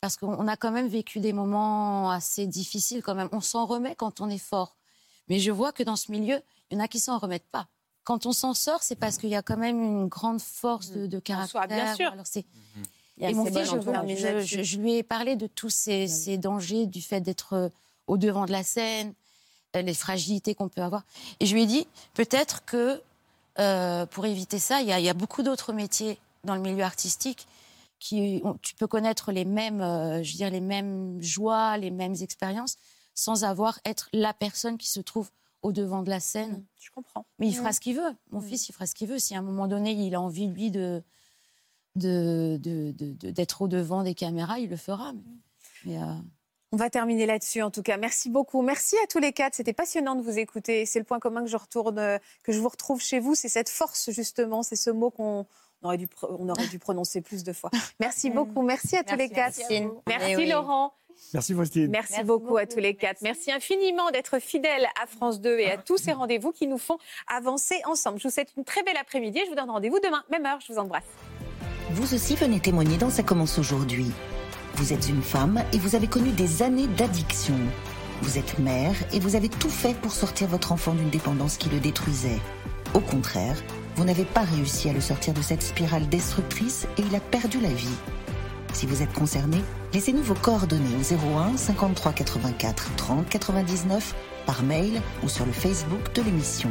parce qu'on a quand même vécu des moments assez difficiles quand même. On s'en remet quand on est fort. Mais je vois que dans ce milieu, il y en a qui s'en remettent pas. Quand on s'en sort, c'est parce qu'il y a quand même une grande force de, de caractère. bien sûr. Alors c'est- Il y a Et mon fils, je- je lui ai parlé de tous ces, ces dangers, du fait d'être euh, au devant de la scène, euh, les fragilités qu'on peut avoir. Et je lui ai dit, peut-être que euh, pour éviter ça, il y, a- il y a beaucoup d'autres métiers dans le milieu artistique qui tu peux connaître les mêmes, euh, je veux dire, les mêmes joies, les mêmes expériences, sans avoir être la personne qui se trouve au devant de la scène. Je comprends. Mais il fera ce qu'il veut. Mon fils, il fera ce qu'il veut. Si à un moment donné, il a envie, lui, de de- de- de- de- d'être au devant des caméras, il le fera. Mais, mais, euh, On va terminer là-dessus en tout cas. Merci beaucoup. Merci à tous les quatre. C'était passionnant de vous écouter. C'est le point commun que je retourne, que je vous retrouve chez vous. C'est cette force justement. C'est ce mot qu'on aurait dû, pr- on aurait dû prononcer plus de fois. Merci beaucoup. Merci à tous les quatre. Merci à vous. Merci oui. Laurent. Merci Faustine. Merci, beaucoup, à tous les quatre. Merci infiniment d'être fidèles à France 2 et à tous ces rendez-vous qui nous font avancer ensemble. Je vous souhaite une très belle après-midi et je vous donne rendez-vous demain, même heure. Je vous embrasse. Vous aussi venez témoigner dans Ça commence aujourd'hui. Vous êtes une femme et vous avez connu des années d'addiction. Vous êtes mère et vous avez tout fait pour sortir votre enfant d'une dépendance qui le détruisait. Au contraire, vous n'avez pas réussi à le sortir de cette spirale destructrice et il a perdu la vie. Si vous êtes concerné, laissez-nous vos coordonnées au 01 53 84 30 99 par mail ou sur le Facebook de l'émission.